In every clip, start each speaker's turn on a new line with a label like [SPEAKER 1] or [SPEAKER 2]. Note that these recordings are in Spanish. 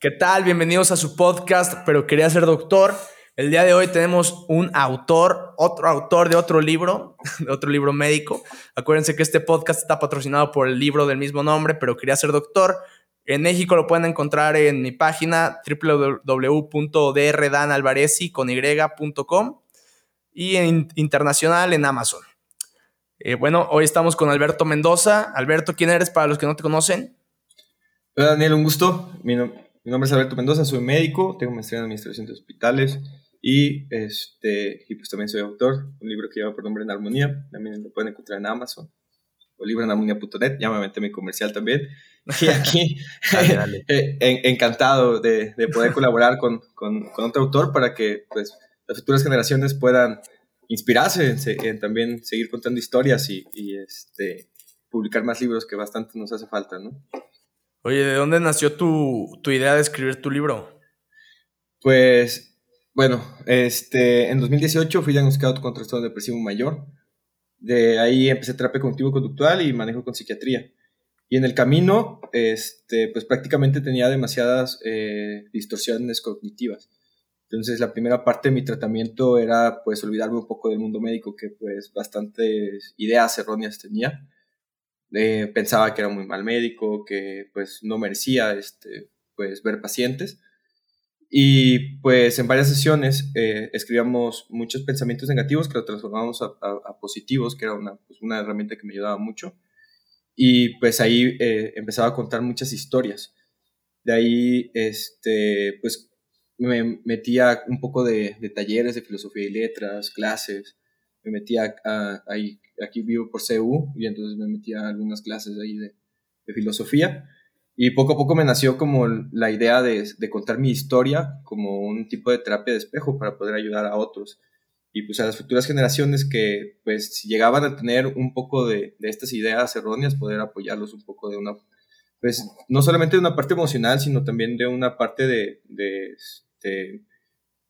[SPEAKER 1] ¿Qué tal? Bienvenidos a su podcast, pero quería ser doctor. El día de hoy tenemos un autor, otro autor de otro libro, de otro libro médico. Acuérdense que este podcast está patrocinado por el libro del mismo nombre, pero quería ser doctor. En México lo pueden encontrar en mi página www.drdanalvarezi.com y en internacional en Amazon. Eh, bueno, hoy estamos con Alberto Mendoza. Alberto, ¿quién eres para los que no te conocen?
[SPEAKER 2] Hola Daniel, un gusto. Mi, nombre es Alberto Mendoza, soy médico, tengo maestría en administración de hospitales y, este, y pues también soy autor, un libro que lleva por nombre En Armonía, también lo pueden encontrar en Amazon o libroenarmonía.net, ya me mi comercial también. Y aquí, eh, encantado de, de, poder colaborar con, con, con, otro autor para que pues, las futuras generaciones puedan inspirarse en, también seguir contando historias y, y, este, publicar más libros que bastante nos hace falta, ¿no?
[SPEAKER 1] Oye, ¿de dónde nació tu, tu idea de escribir tu libro?
[SPEAKER 2] Pues, bueno, este, en 2018 fui diagnosticado con trastorno depresivo mayor. De ahí empecé terapia cognitivo-conductual y manejo con psiquiatría. Y en el camino, este, pues prácticamente tenía demasiadas eh, distorsiones cognitivas. Entonces, la primera parte de mi tratamiento era, pues, olvidarme un poco del mundo médico, que, pues, bastantes ideas erróneas tenía eh, pensaba que era muy mal médico, que pues no merecía este, pues, ver pacientes. Y pues en varias sesiones eh, escribíamos muchos pensamientos negativos que lo transformamos a, positivos, que era una, pues, una, herramienta que me ayudaba mucho. Y pues ahí eh, empezaba a contar muchas historias. De ahí, este, pues me metía un poco de, de talleres de filosofía y letras, clases, me metía ahí, aquí vivo por CU y entonces me metía a algunas clases ahí de, de, filosofía. Y poco a poco me nació como la idea de, de, contar mi historia como un tipo de terapia de espejo para poder ayudar a otros. Y pues a las futuras generaciones que pues si llegaban a tener un poco de, de estas ideas erróneas poder apoyarlos un poco de una pues no solamente de una parte emocional sino también de una parte de, de, de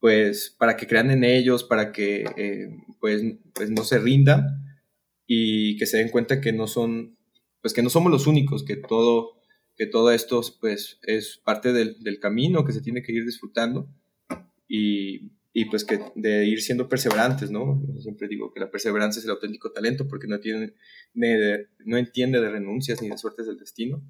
[SPEAKER 2] pues para que crean en ellos, para que eh, pues, pues no se rindan y que se den cuenta que no son, pues que no somos los únicos, que todo, que todo esto pues es parte del, del camino que se tiene que ir disfrutando y, y, pues que de ir siendo perseverantes, ¿no? Yo siempre digo que la perseverancia es el auténtico talento porque no, tiene, no entiende de renuncias ni de suertes del destino.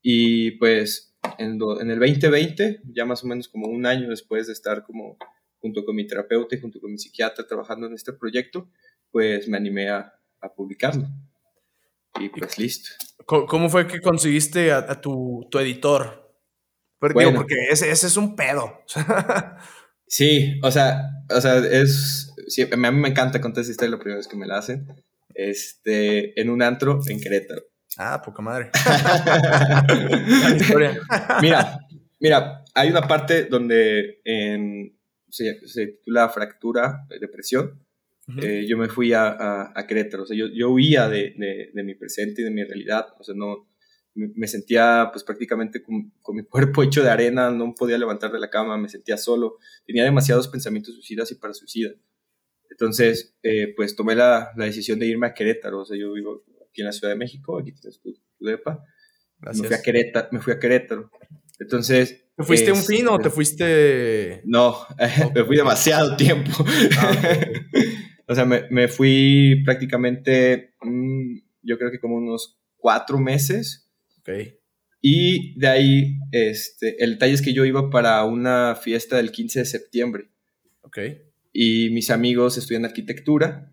[SPEAKER 2] Y pues en, en, el 2020, ya más o menos como un año después de estar como junto con mi terapeuta y junto con mi psiquiatra trabajando en este proyecto, pues me animé a, a publicarlo. Y pues listo.
[SPEAKER 1] ¿Cómo fue que conseguiste a, tu, tu, editor? Porque, porque ese, ese, es un pedo.
[SPEAKER 2] sí, o sea, o sea, es... a mí me encanta contar esta historia la primera vez que me la hacen. Este, en un antro en Querétaro.
[SPEAKER 1] Ah, poca madre.
[SPEAKER 2] mira, mira, hay una parte donde se, titula fractura, de depresión. Eh, yo me fui a, a, Querétaro, o sea, yo, yo huía de, de, mi presente y de mi realidad, o sea, no, me, sentía pues prácticamente con, mi cuerpo hecho de arena, no podía levantar de la cama, me sentía solo, tenía demasiados pensamientos suicidas y para suicida. Entonces, eh, pues tomé la, la, decisión de irme a Querétaro, o sea, yo vivo aquí en la Ciudad de México, aquí tienes tu, depa. Me fui, a Querétaro, me fui a Querétaro. Entonces...
[SPEAKER 1] ¿Te fuiste un fin o te fuiste...?
[SPEAKER 2] No, me fui demasiado tiempo. Ah, o sea, me, me, fui prácticamente, mm, yo creo que como unos cuatro meses.
[SPEAKER 1] Ok.
[SPEAKER 2] Y de ahí, este, el detalle es que yo iba para una fiesta del 15 de septiembre.
[SPEAKER 1] Ok.
[SPEAKER 2] Y mis amigos estudian arquitectura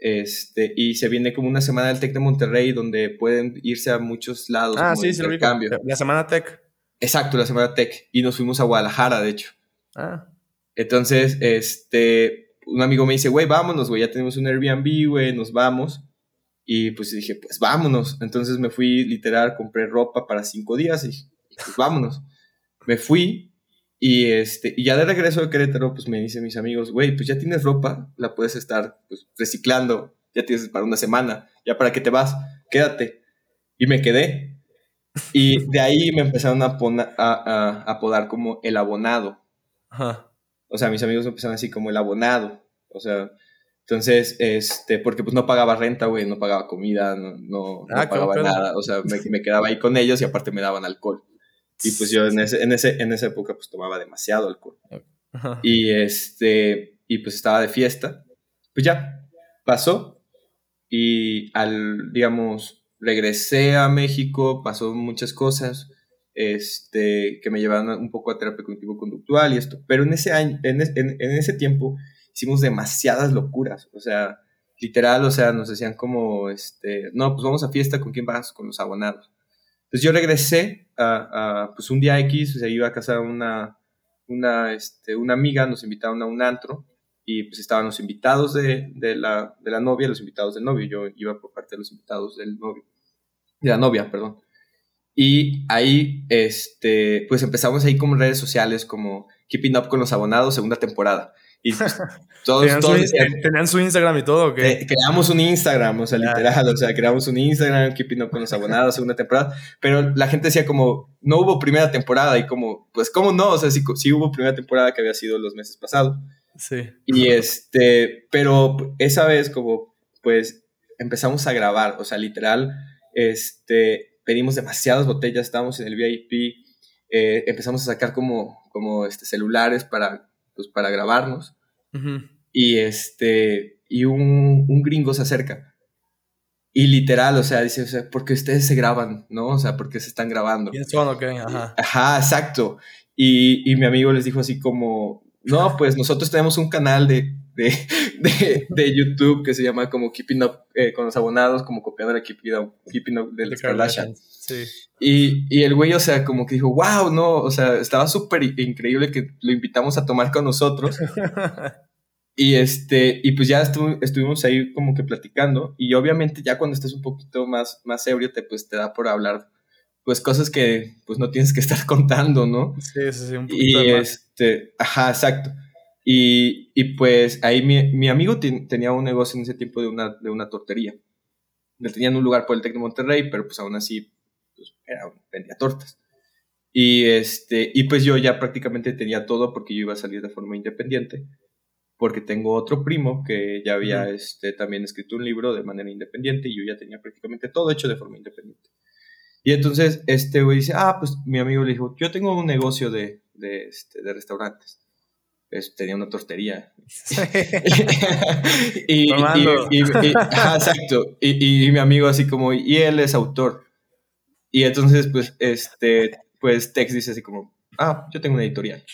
[SPEAKER 2] este, y se viene como una semana del TEC de Monterrey donde pueden irse a muchos lados.
[SPEAKER 1] Ah, sí, sí, cambio. La semana TEC.
[SPEAKER 2] Exacto, la semana TEC. Y nos fuimos a Guadalajara, de hecho.
[SPEAKER 1] Ah.
[SPEAKER 2] Entonces, este, un amigo me dice, güey, vámonos, güey, ya tenemos un Airbnb, güey, nos vamos. Y pues dije, pues vámonos. Entonces me fui literal, compré ropa para cinco días y pues vámonos. me fui y, este, y ya de regreso de Querétaro, pues me dicen mis amigos, güey, pues ya tienes ropa, la puedes estar pues, reciclando, ya tienes para una semana, ya para que te vas, quédate. Y me quedé. Y de ahí me empezaron a, a, apodar como el abonado.
[SPEAKER 1] Ajá.
[SPEAKER 2] O sea, mis amigos me empezaron así como el abonado. O sea, entonces, este, porque pues no pagaba renta, güey, no pagaba comida, no, no, ah, pagaba nada. O sea, me, me, quedaba ahí con ellos y aparte me daban alcohol. Y pues yo en, ese, en, ese, en esa época pues tomaba demasiado alcohol. Y este, y pues estaba de fiesta. Pues ya, pasó. Y al, digamos, regresé a México, pasó muchas cosas este, que me llevaron un poco a terapia cognitivo-conductual y esto. Pero en ese, año, en, en, ese tiempo hicimos demasiadas locuras. O sea, literal, o sea, nos decían como, este, no, pues vamos a fiesta, ¿con quién vas? Con los abonados. Entonces yo regresé a, pues un día X, o sea, iba a casar una, una, este, una amiga, nos invitaron a un antro y pues estaban los invitados de, de, la, de la novia, los invitados del novio, yo iba por parte de los invitados del novio, de la novia, perdón. Y ahí, este, pues empezamos ahí como redes sociales, como Keeping Up con los Abonados, segunda temporada. Y pues,
[SPEAKER 1] todos, ¿Tenían, su, Instagram y todo? ¿o qué?
[SPEAKER 2] creamos un Instagram, o sea, literal, o sea, creamos un Instagram, Keeping Up con los Abonados, segunda temporada. Pero la gente decía como, no hubo primera temporada y como, pues, ¿cómo no? O sea, sí, sí hubo primera temporada que había sido los meses pasados.
[SPEAKER 1] Sí.
[SPEAKER 2] Y este, pero esa vez como, pues, empezamos a grabar, o sea, literal, este, pedimos demasiadas botellas, estábamos en el VIP, eh, empezamos a sacar como, como este, celulares para, pues, para grabarnos. Y, este, y un, un, gringo se acerca. Y literal, o sea, dice, o sea, porque ustedes se graban, ¿no? O sea, porque se están grabando.
[SPEAKER 1] Ajá.
[SPEAKER 2] Ajá, exacto. Y, y mi amigo les dijo así como, no, pues nosotros tenemos un canal de, de, de, YouTube que se llama como Keeping Up eh, con los abonados, como copiando la Keeping Up, Keeping Up de.
[SPEAKER 1] Sí.
[SPEAKER 2] Y, y, el güey, o sea, como que dijo, wow, no, o sea, estaba súper increíble que lo invitamos a tomar con nosotros. y este, y pues ya estuvimos ahí como que platicando. Y obviamente ya cuando estás un poquito más, más ebrio, te, pues te da por hablar pues cosas que pues no tienes que estar contando, ¿no?
[SPEAKER 1] Sí, sí, sí, un poquito
[SPEAKER 2] Y este, ajá, exacto. Y, y pues ahí mi, mi amigo tenía un negocio en ese tiempo de una, de una tortería. Le tenían un lugar por el Tec de Monterrey, pero pues aún así pues, era, vendía tortas. Y, este, y pues yo ya prácticamente tenía todo porque yo iba a salir de forma independiente. Porque tengo otro primo que ya había este, también escrito un libro de manera independiente y yo ya tenía prácticamente todo hecho de forma independiente. Y entonces este güey dice, ah, pues mi amigo le dijo, yo tengo un negocio de, de, este, de restaurantes tenía una tortería. y, exacto. Y, mi amigo así como, y él es autor. Y entonces, pues, este, pues Tex dice así como, ah, yo tengo una editorial.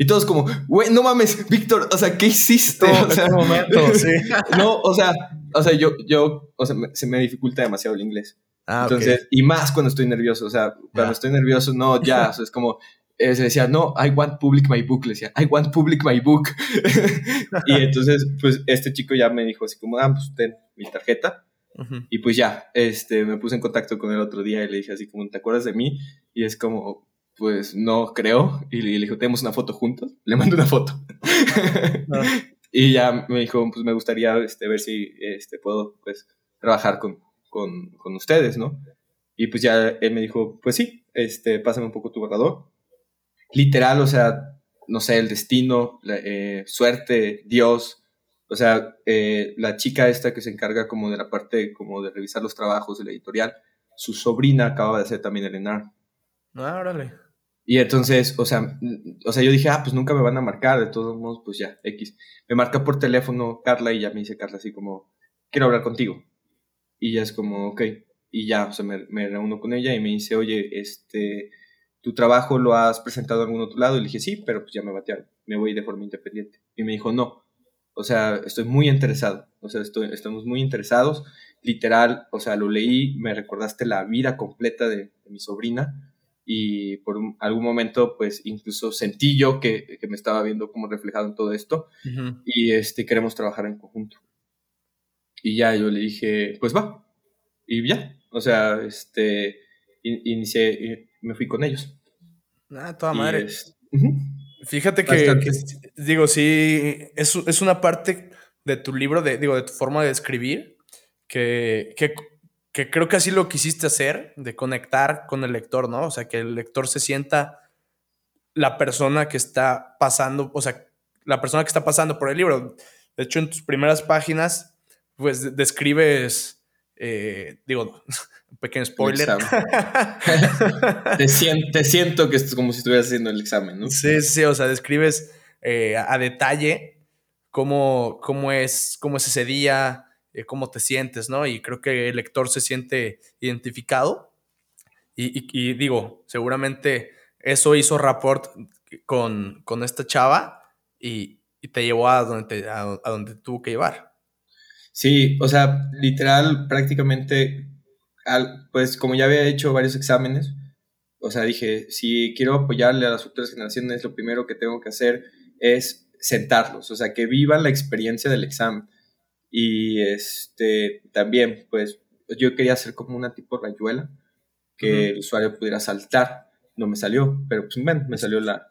[SPEAKER 2] Y todos como, güey, no mames, Víctor, o sea, ¿qué hiciste?
[SPEAKER 1] o sea, momento, sí.
[SPEAKER 2] no, o sea, o sea, yo, yo, o sea, se me dificulta demasiado el inglés. Ah, Entonces, y más cuando estoy nervioso, o sea, cuando estoy nervioso, no, ya, o sea, es como, eh, se decía, no, I want public my book, le decía, I want public my book. y entonces, pues este chico ya me dijo así como, ah, pues ten mi tarjeta. Y pues ya, este, me puse en contacto con él otro día y le dije así como, ¿te acuerdas de mí? Y es como, pues no creo. Y le, dije, ¿tenemos una foto juntos? Le mando una foto. Ah. Y ya me dijo, pues me gustaría este, ver si este, puedo pues, trabajar con, con, con ustedes, ¿no? Y pues ya él me dijo, pues sí, este, pásame un poco tu borrador literal, o sea, no sé, el destino, eh, suerte, Dios, o sea, eh, la chica esta que se encarga como de la parte, como de revisar los trabajos de la editorial, su sobrina acaba de hacer también el ENAR.
[SPEAKER 1] Ah, órale.
[SPEAKER 2] Y entonces, o sea, o sea, yo dije, ah, pues nunca me van a marcar, de todos modos, pues ya, X. Me marca por teléfono Carla y ya me dice Carla así como, quiero hablar contigo. Y ya es como, ok. Y ya, o sea, me, me reúno con ella y me dice, oye, este, ¿tu trabajo lo has presentado en algún otro lado? Y le dije, sí, pero pues ya me batearon, me voy de forma independiente. Y me dijo, no, o sea, estoy muy interesado, o sea, estoy, estamos muy interesados, literal, o sea, lo leí, me recordaste la vida completa de, mi sobrina y por algún momento, pues incluso sentí yo que, que, me estaba viendo como reflejado en todo esto y este, queremos trabajar en conjunto. Y ya yo le dije, pues va, y ya, o sea, este, inicié, me fui con ellos.
[SPEAKER 1] Ah, toda madre. Fíjate que, digo, sí, es, es, una parte de tu libro, de, digo, de tu forma de escribir, que, que, que, creo que así lo quisiste hacer, de conectar con el lector, ¿no? O sea, que el lector se sienta la persona que está pasando, o sea, la persona que está pasando por el libro. De hecho, en tus primeras páginas, pues describes eh, digo, un pequeño spoiler.
[SPEAKER 2] te, siento, siento, que es como si estuvieras haciendo el examen, ¿no?
[SPEAKER 1] Sí, sí, o sea, describes eh, a, detalle cómo, cómo, es, cómo es ese día, eh, cómo te sientes, ¿no? Y creo que el lector se siente identificado. Y, digo, seguramente eso hizo rapport con, con esta chava y, te llevó a donde, a donde tuvo que llevar.
[SPEAKER 2] Sí, o sea, literal, prácticamente pues como ya había hecho varios exámenes, o sea, dije, si quiero apoyarle a las futuras generaciones, lo primero que tengo que hacer es sentarlos, o sea, que vivan la experiencia del examen. Y este, también, pues, yo quería hacer como una tipo rayuela, que el usuario pudiera saltar. No me salió, pero pues, bueno, me salió la,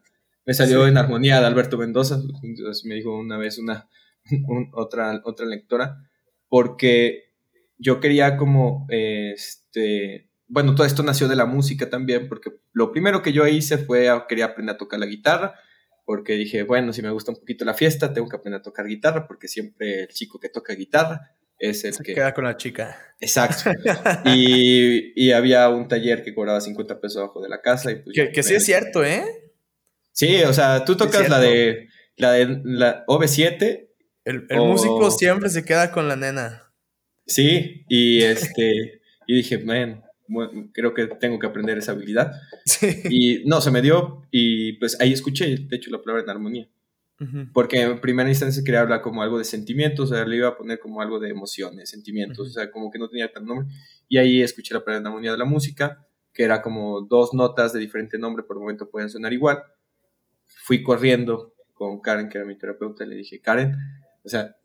[SPEAKER 2] me salió en armonía de Alberto Mendoza, entonces me dijo una vez una, otra, otra lectora, porque yo quería como, este, bueno, todo esto nació de la música también, porque lo primero que yo hice fue, quería aprender a tocar la guitarra, porque dije, bueno, si me gusta un poquito la fiesta, tengo que aprender a tocar guitarra, porque siempre el chico que toca guitarra es el
[SPEAKER 1] Se
[SPEAKER 2] que...
[SPEAKER 1] queda con la chica.
[SPEAKER 2] Exacto. y, y, había un taller que cobraba 50 pesos abajo de la casa. Y pues
[SPEAKER 1] que, sí es cierto, ¿eh?
[SPEAKER 2] Sí, o sea, tú tocas la de la de la OV7.
[SPEAKER 1] El, el músico siempre se queda con la nena.
[SPEAKER 2] Sí, y este, y dije, man, creo que tengo que aprender esa habilidad. Y no, se me dio y pues ahí escuché, de hecho, la palabra en armonía. Porque en primera instancia quería hablar como algo de sentimientos, o sea, le iba a poner como algo de emociones, sentimientos, o sea, como que no tenía tan nombre. Y ahí escuché la palabra en armonía de la música, que era como dos notas de diferente nombre, por el momento pueden sonar igual. Fui corriendo con Karen, que era mi terapeuta, y le dije, Karen, o sea,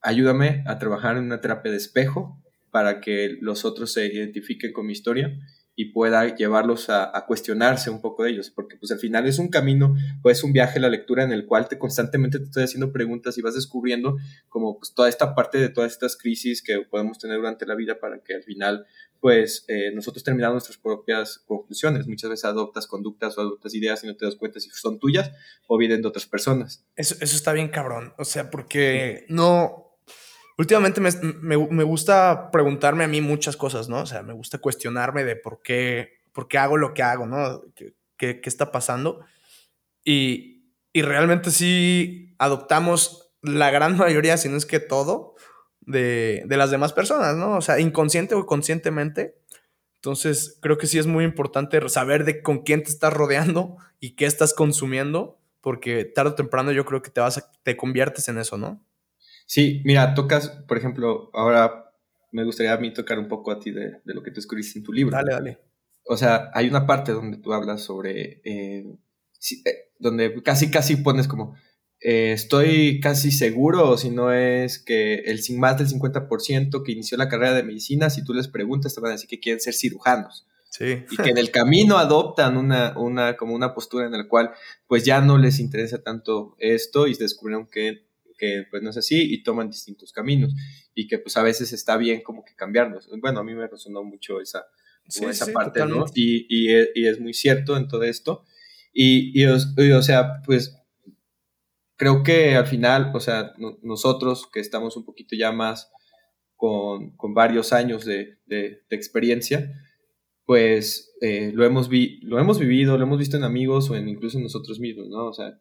[SPEAKER 2] ayúdame a trabajar en una terapia de espejo para que los otros se identifiquen con mi historia y pueda llevarlos a, cuestionarse un poco de ellos, porque pues al final es un camino o es un viaje la lectura en el cual te constantemente te estoy haciendo preguntas y vas descubriendo como pues toda esta parte de todas estas crisis que podemos tener durante la vida para que al final pues eh, nosotros terminamos nuestras propias conclusiones. Muchas veces adoptas conductas o adoptas ideas y no te das cuenta si son tuyas o vienen de otras personas.
[SPEAKER 1] Eso, eso está bien cabrón, o sea, porque no, últimamente me, gusta preguntarme a mí muchas cosas, ¿no? O sea, me gusta cuestionarme de por qué, por qué hago lo que hago, ¿no? ¿Qué, qué, está pasando? Y, y, realmente sí adoptamos la gran mayoría, si no es que todo, de, de las demás personas, ¿no? O sea, inconsciente o conscientemente. Entonces, creo que sí es muy importante saber de con quién te estás rodeando y qué estás consumiendo, porque tarde o temprano yo creo que te vas a, te conviertes en eso, ¿no?
[SPEAKER 2] Sí, mira, tocas, por ejemplo, ahora me gustaría a mí tocar un poco a ti de, lo que tú escribiste en tu libro.
[SPEAKER 1] Dale, dale.
[SPEAKER 2] O sea, hay una parte donde tú hablas sobre, eh, eh, donde casi, casi pones como, eh, estoy casi seguro, o si no es que el más del 50% que inició la carrera de medicina, si tú les preguntas, te van a decir que quieren ser cirujanos.
[SPEAKER 1] Sí.
[SPEAKER 2] Y que en el camino adoptan una, una, como una postura en la cual pues ya no les interesa tanto esto y descubrieron que que pues no es así y toman distintos caminos y que pues a veces está bien como que cambiarlos. Bueno, a mí me resonó mucho esa, esa parte, ¿no? Y, y, es, muy cierto en todo esto. Y, y, o sea, pues creo que al final, o sea, nosotros que estamos un poquito ya más con, con varios años de, de, experiencia, pues eh, lo, hemos vi lo hemos vivido, lo hemos visto en amigos o en incluso en nosotros mismos, ¿no? O sea,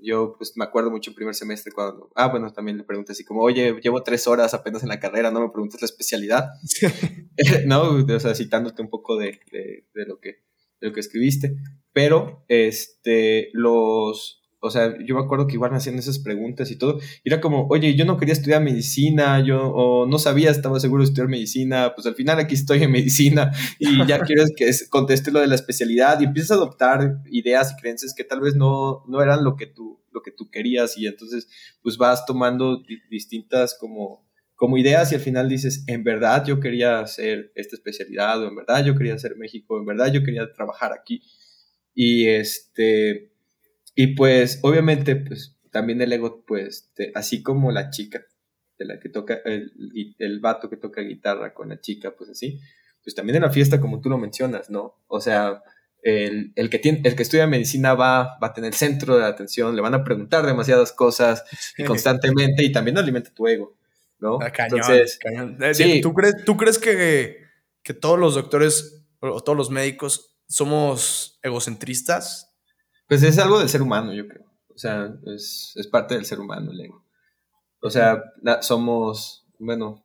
[SPEAKER 2] yo pues me acuerdo mucho en primer semestre cuando, ah, bueno, también le pregunté así como, oye, llevo tres horas apenas en la carrera, no me preguntas la especialidad, ¿no? O sea, citándote un poco de, de, de, lo que, de lo que escribiste, pero, este, los, o sea, yo me acuerdo que igual me hacían esas preguntas y todo. Y era como, oye, yo no quería estudiar medicina, yo o no sabía, estaba seguro de estudiar medicina, pues al final aquí estoy en medicina y ya quiero que conteste lo de la especialidad y empiezas a adoptar ideas y creencias que tal vez no, no eran lo que tú, lo que tú querías y entonces pues vas tomando distintas como, como ideas y al final dices, en verdad yo quería hacer esta especialidad o en verdad yo quería hacer México, en verdad yo quería trabajar aquí. Y este y pues, obviamente, pues también el ego, pues, así como la chica, de la que toca, el, el vato que toca guitarra con la chica, pues así, pues también en la fiesta, como tú lo mencionas, ¿no? O sea, el, el, que tiene, el que estudia medicina va, va a tener el centro de la atención, le van a preguntar demasiadas cosas constantemente y también alimenta tu ego. ¿no?
[SPEAKER 1] Ah, cañón, Entonces, cañón. Eh, sí. ¿Tú crees, tú crees que, que todos los doctores o todos los médicos somos egocentristas?
[SPEAKER 2] Pues es algo del ser humano, yo creo. O sea, es, es parte del ser humano el ego. O sea, somos, bueno,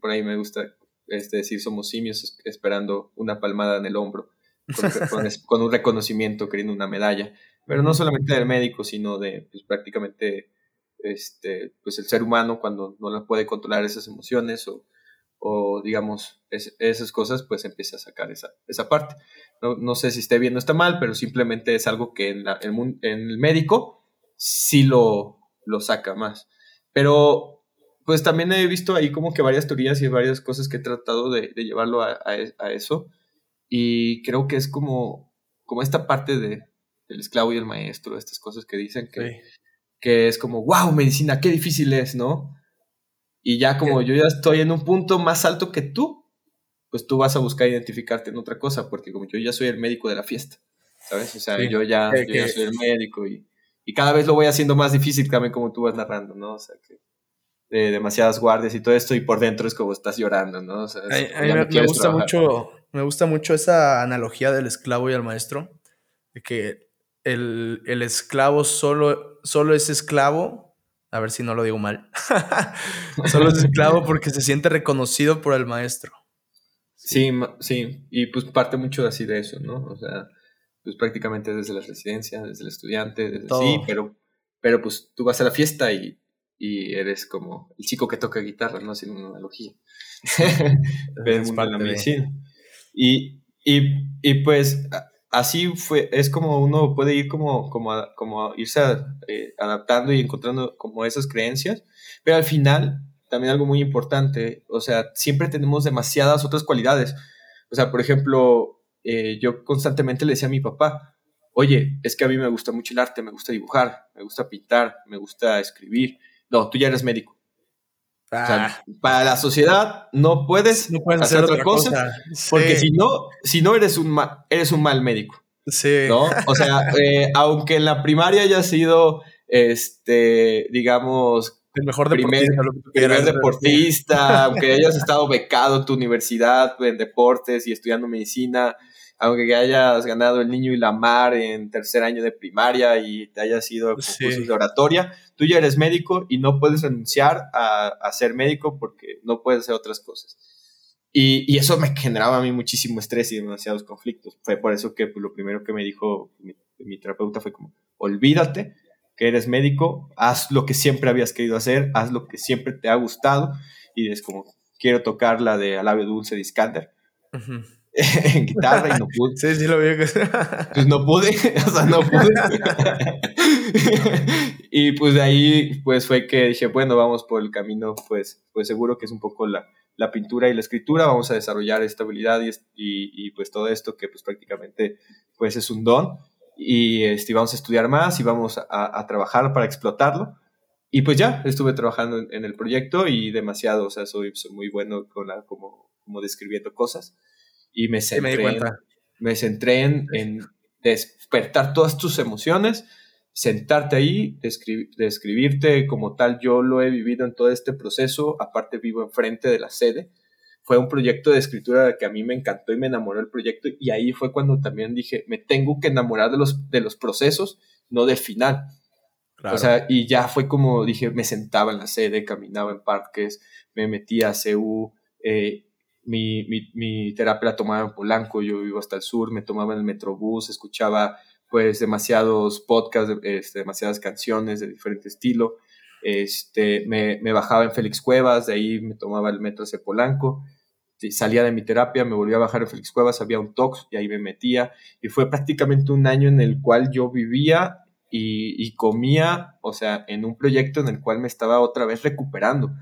[SPEAKER 2] por ahí me gusta este, decir, somos simios esperando una palmada en el hombro, con, un reconocimiento, queriendo una medalla. Pero no solamente del médico, sino de pues, prácticamente este, pues el ser humano cuando no la puede controlar esas emociones o, o digamos, esas cosas, pues empieza a sacar esa, esa parte. No, no, sé si esté bien o está mal, pero simplemente es algo que en, en el médico sí lo, lo saca más. Pero pues también he visto ahí como que varias teorías y varias cosas que he tratado de, llevarlo a, a, eso. Y creo que es como, como esta parte de, del esclavo y el maestro, estas cosas que dicen que, que es como, wow, medicina, qué difícil es, ¿no? Y ya como yo ya estoy en un punto más alto que tú, pues tú vas a buscar identificarte en otra cosa, porque como yo ya soy el médico de la fiesta, ¿sabes? O sea, yo, ya, yo ya soy el médico y y cada vez lo voy haciendo más difícil también como tú vas narrando, ¿no? O sea, que de demasiadas guardias y todo esto y por dentro es como estás llorando, ¿no? O sea,
[SPEAKER 1] a, mí me, gusta mucho, me gusta mucho esa analogía del esclavo y el maestro, de que el, el esclavo solo, solo es esclavo, a ver si no lo digo mal, solo es esclavo porque se siente reconocido por el maestro.
[SPEAKER 2] Sí, sí, y pues parte mucho así de eso, ¿no? O sea, pues prácticamente desde la residencia, desde el estudiante, desde sí, pero, pero pues tú vas a la fiesta y, y eres como el chico que toca guitarra, ¿no? Sin una analogía. es mundo de la medicina. Y, y, y, pues así fue, es como uno puede ir como, como, como irse eh, adaptando y encontrando como esas creencias, pero al final también algo muy importante, o sea, siempre tenemos demasiadas otras cualidades. O sea, por ejemplo, eh, yo constantemente le decía a mi papá, oye, es que a mí me gusta mucho el arte, me gusta dibujar, me gusta pintar, me gusta escribir. No, tú ya eres médico. Ah. para la sociedad no puedes, hacer, otra cosa, porque si no, si no eres un, eres un mal médico. Sí. ¿no? O sea, eh, aunque en la primaria haya sido, este, digamos,
[SPEAKER 1] el mejor deportista.
[SPEAKER 2] Primer, deportista, aunque hayas estado becado en tu universidad en deportes y estudiando medicina, aunque hayas ganado el niño y la mar en tercer año de primaria y te hayas ido a concursos de oratoria, tú ya eres médico y no puedes renunciar a, ser médico porque no puedes hacer otras cosas. Y, eso me generaba a mí muchísimo estrés y demasiados conflictos. Fue por eso que pues, lo primero que me dijo mi, mi terapeuta fue como, olvídate que eres médico, haz lo que siempre habías querido hacer, haz lo que siempre te ha gustado. Y es como, quiero tocar la de Alabio Dulce de Iskander. En guitarra y no pude.
[SPEAKER 1] Sí, sí lo vi.
[SPEAKER 2] pues no pude, o sea, no pude. y pues de ahí pues fue que dije, bueno, vamos por el camino, pues, pues seguro que es un poco la, la pintura y la escritura, vamos a desarrollar esta habilidad y, y, y, pues todo esto que pues prácticamente pues es un don y este, vamos a estudiar más y vamos a, a trabajar para explotarlo. Y pues ya, estuve trabajando en, el proyecto y demasiado, o sea, soy, soy muy bueno con la, como, como describiendo cosas y me centré, en, me centré en, despertar todas tus emociones, sentarte ahí, describirte como tal. Yo lo he vivido en todo este proceso, aparte vivo enfrente de la sede. Fue un proyecto de escritura que a mí me encantó y me enamoró el proyecto y ahí fue cuando también dije, me tengo que enamorar de los, de los procesos, no del final. O sea, y ya fue como dije, me sentaba en la sede, caminaba en parques, me metía a CU, eh, mi, mi, mi, terapia la tomaba en Polanco, yo vivo hasta el sur, me tomaba en el metrobús, escuchaba pues demasiados podcasts, este, demasiadas canciones de diferente estilo, este, me, me, bajaba en Félix Cuevas, de ahí me tomaba el metro hacia Polanco, salía de mi terapia, me volvía a bajar en Félix Cuevas, había un tox y ahí me metía, y fue prácticamente un año en el cual yo vivía y, y comía, o sea, en un proyecto en el cual me estaba otra vez recuperando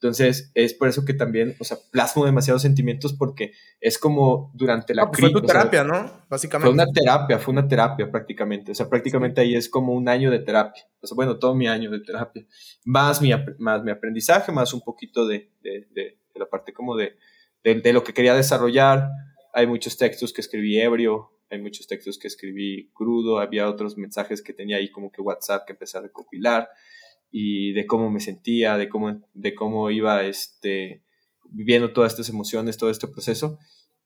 [SPEAKER 2] entonces, es por eso que también, o sea, plasmo demasiados sentimientos porque es como durante la
[SPEAKER 1] crisis. Fue tu terapia, ¿no?
[SPEAKER 2] Básicamente. Fue una terapia, fue una terapia prácticamente. O sea, prácticamente ahí es como un año de terapia. O sea, bueno, todo mi año de terapia. Más mi, más mi aprendizaje, más un poquito de, de, de, la parte como de, de, lo que quería desarrollar. Hay muchos textos que escribí ebrio, hay muchos textos que escribí crudo, había otros mensajes que tenía ahí como que WhatsApp que empecé a recopilar y de cómo me sentía, de cómo, de cómo iba este, viviendo todas estas emociones, todo este proceso.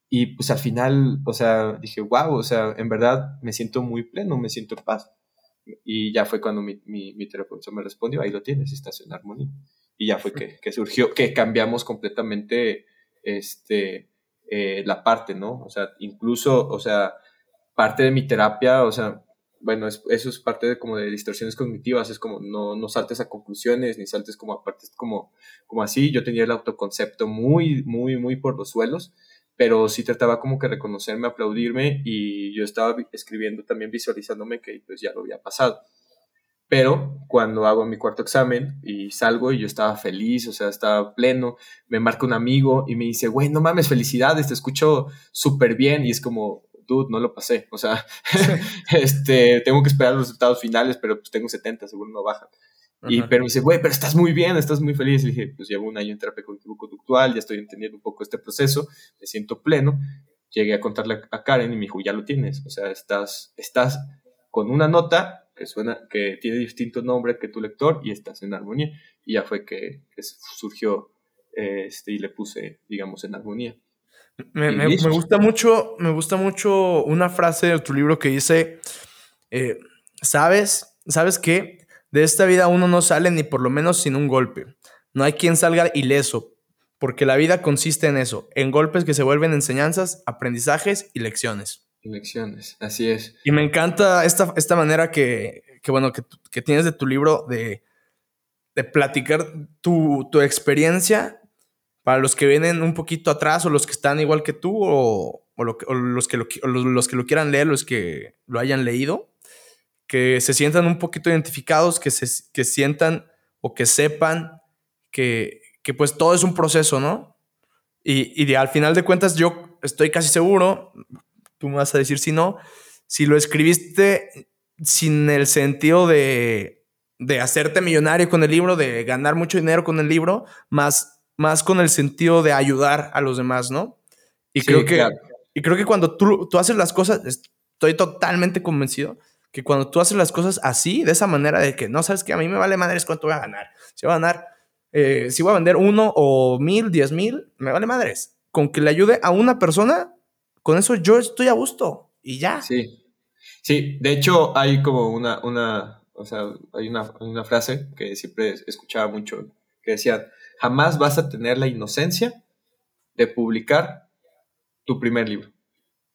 [SPEAKER 2] Y pues al final, o sea, dije, wow, o sea, en verdad me siento muy pleno, me siento en paz. Y ya fue cuando mi, mi, mi terapeuta me respondió, ahí lo tienes, estás en armonía. Y ya fue que, que surgió, que cambiamos completamente este, eh, la parte, ¿no? O sea, incluso, o sea, parte de mi terapia, o sea, bueno, eso es parte de como de distorsiones cognitivas, es como no, no saltes a conclusiones, ni saltes como aparte, como, como así, yo tenía el autoconcepto muy, muy, muy por los suelos, pero sí trataba como que reconocerme, aplaudirme y yo estaba escribiendo también visualizándome que pues ya lo había pasado. Pero cuando hago mi cuarto examen y salgo y yo estaba feliz, o sea, estaba pleno, me marca un amigo y me dice, güey, no mames, felicidades, te escucho súper bien y es como, dude, no lo pasé, o sea, este, tengo que esperar los resultados finales, pero pues tengo 70, seguro no bajan. Y, pero me dice, güey, pero estás muy bien, estás muy feliz. Le dije, pues llevo un año en terapia cognitivo-conductual, ya estoy entendiendo un poco este proceso, me siento pleno. Llegué a contarle a Karen y me dijo, ya lo tienes, o sea, estás, estás con una nota que suena, que tiene distinto nombre que tu lector y estás en armonía. Y ya fue que, surgió este, y le puse, digamos, en armonía.
[SPEAKER 1] Me, gusta mucho, me gusta mucho una frase de tu libro que dice, eh, ¿sabes? ¿Sabes qué? De esta vida uno no sale ni por lo menos sin un golpe. No hay quien salga ileso, porque la vida consiste en eso, en golpes que se vuelven enseñanzas, aprendizajes y lecciones.
[SPEAKER 2] Lecciones, así es.
[SPEAKER 1] Y me encanta esta, esta manera que, bueno, que, tienes de tu libro de, de platicar tu, experiencia para los que vienen un poquito atrás o los que están igual que tú o, los, que los que lo quieran leer, los que lo hayan leído que se sientan un poquito identificados, que, se, que sientan o que sepan que, que pues todo es un proceso, ¿no? Y, y al final de cuentas yo estoy casi seguro, tú me vas a decir si no, si lo escribiste sin el sentido de, de hacerte millonario con el libro, de ganar mucho dinero con el libro, más, más con el sentido de ayudar a los demás, ¿no? Y, creo, que, y creo que cuando tú, tú haces las cosas, estoy totalmente convencido que cuando tú haces las cosas así, de esa manera de que no sabes que a mí me vale madres cuánto voy a ganar. Si voy a ganar, eh, si voy a vender uno o mil, diez mil, me vale madres. Con que le ayude a una persona, con eso yo estoy a gusto y ya.
[SPEAKER 2] Sí. Sí, de hecho hay como una, una, o sea, hay una, una frase que siempre escuchaba mucho, que decía, jamás vas a tener la inocencia de publicar tu primer libro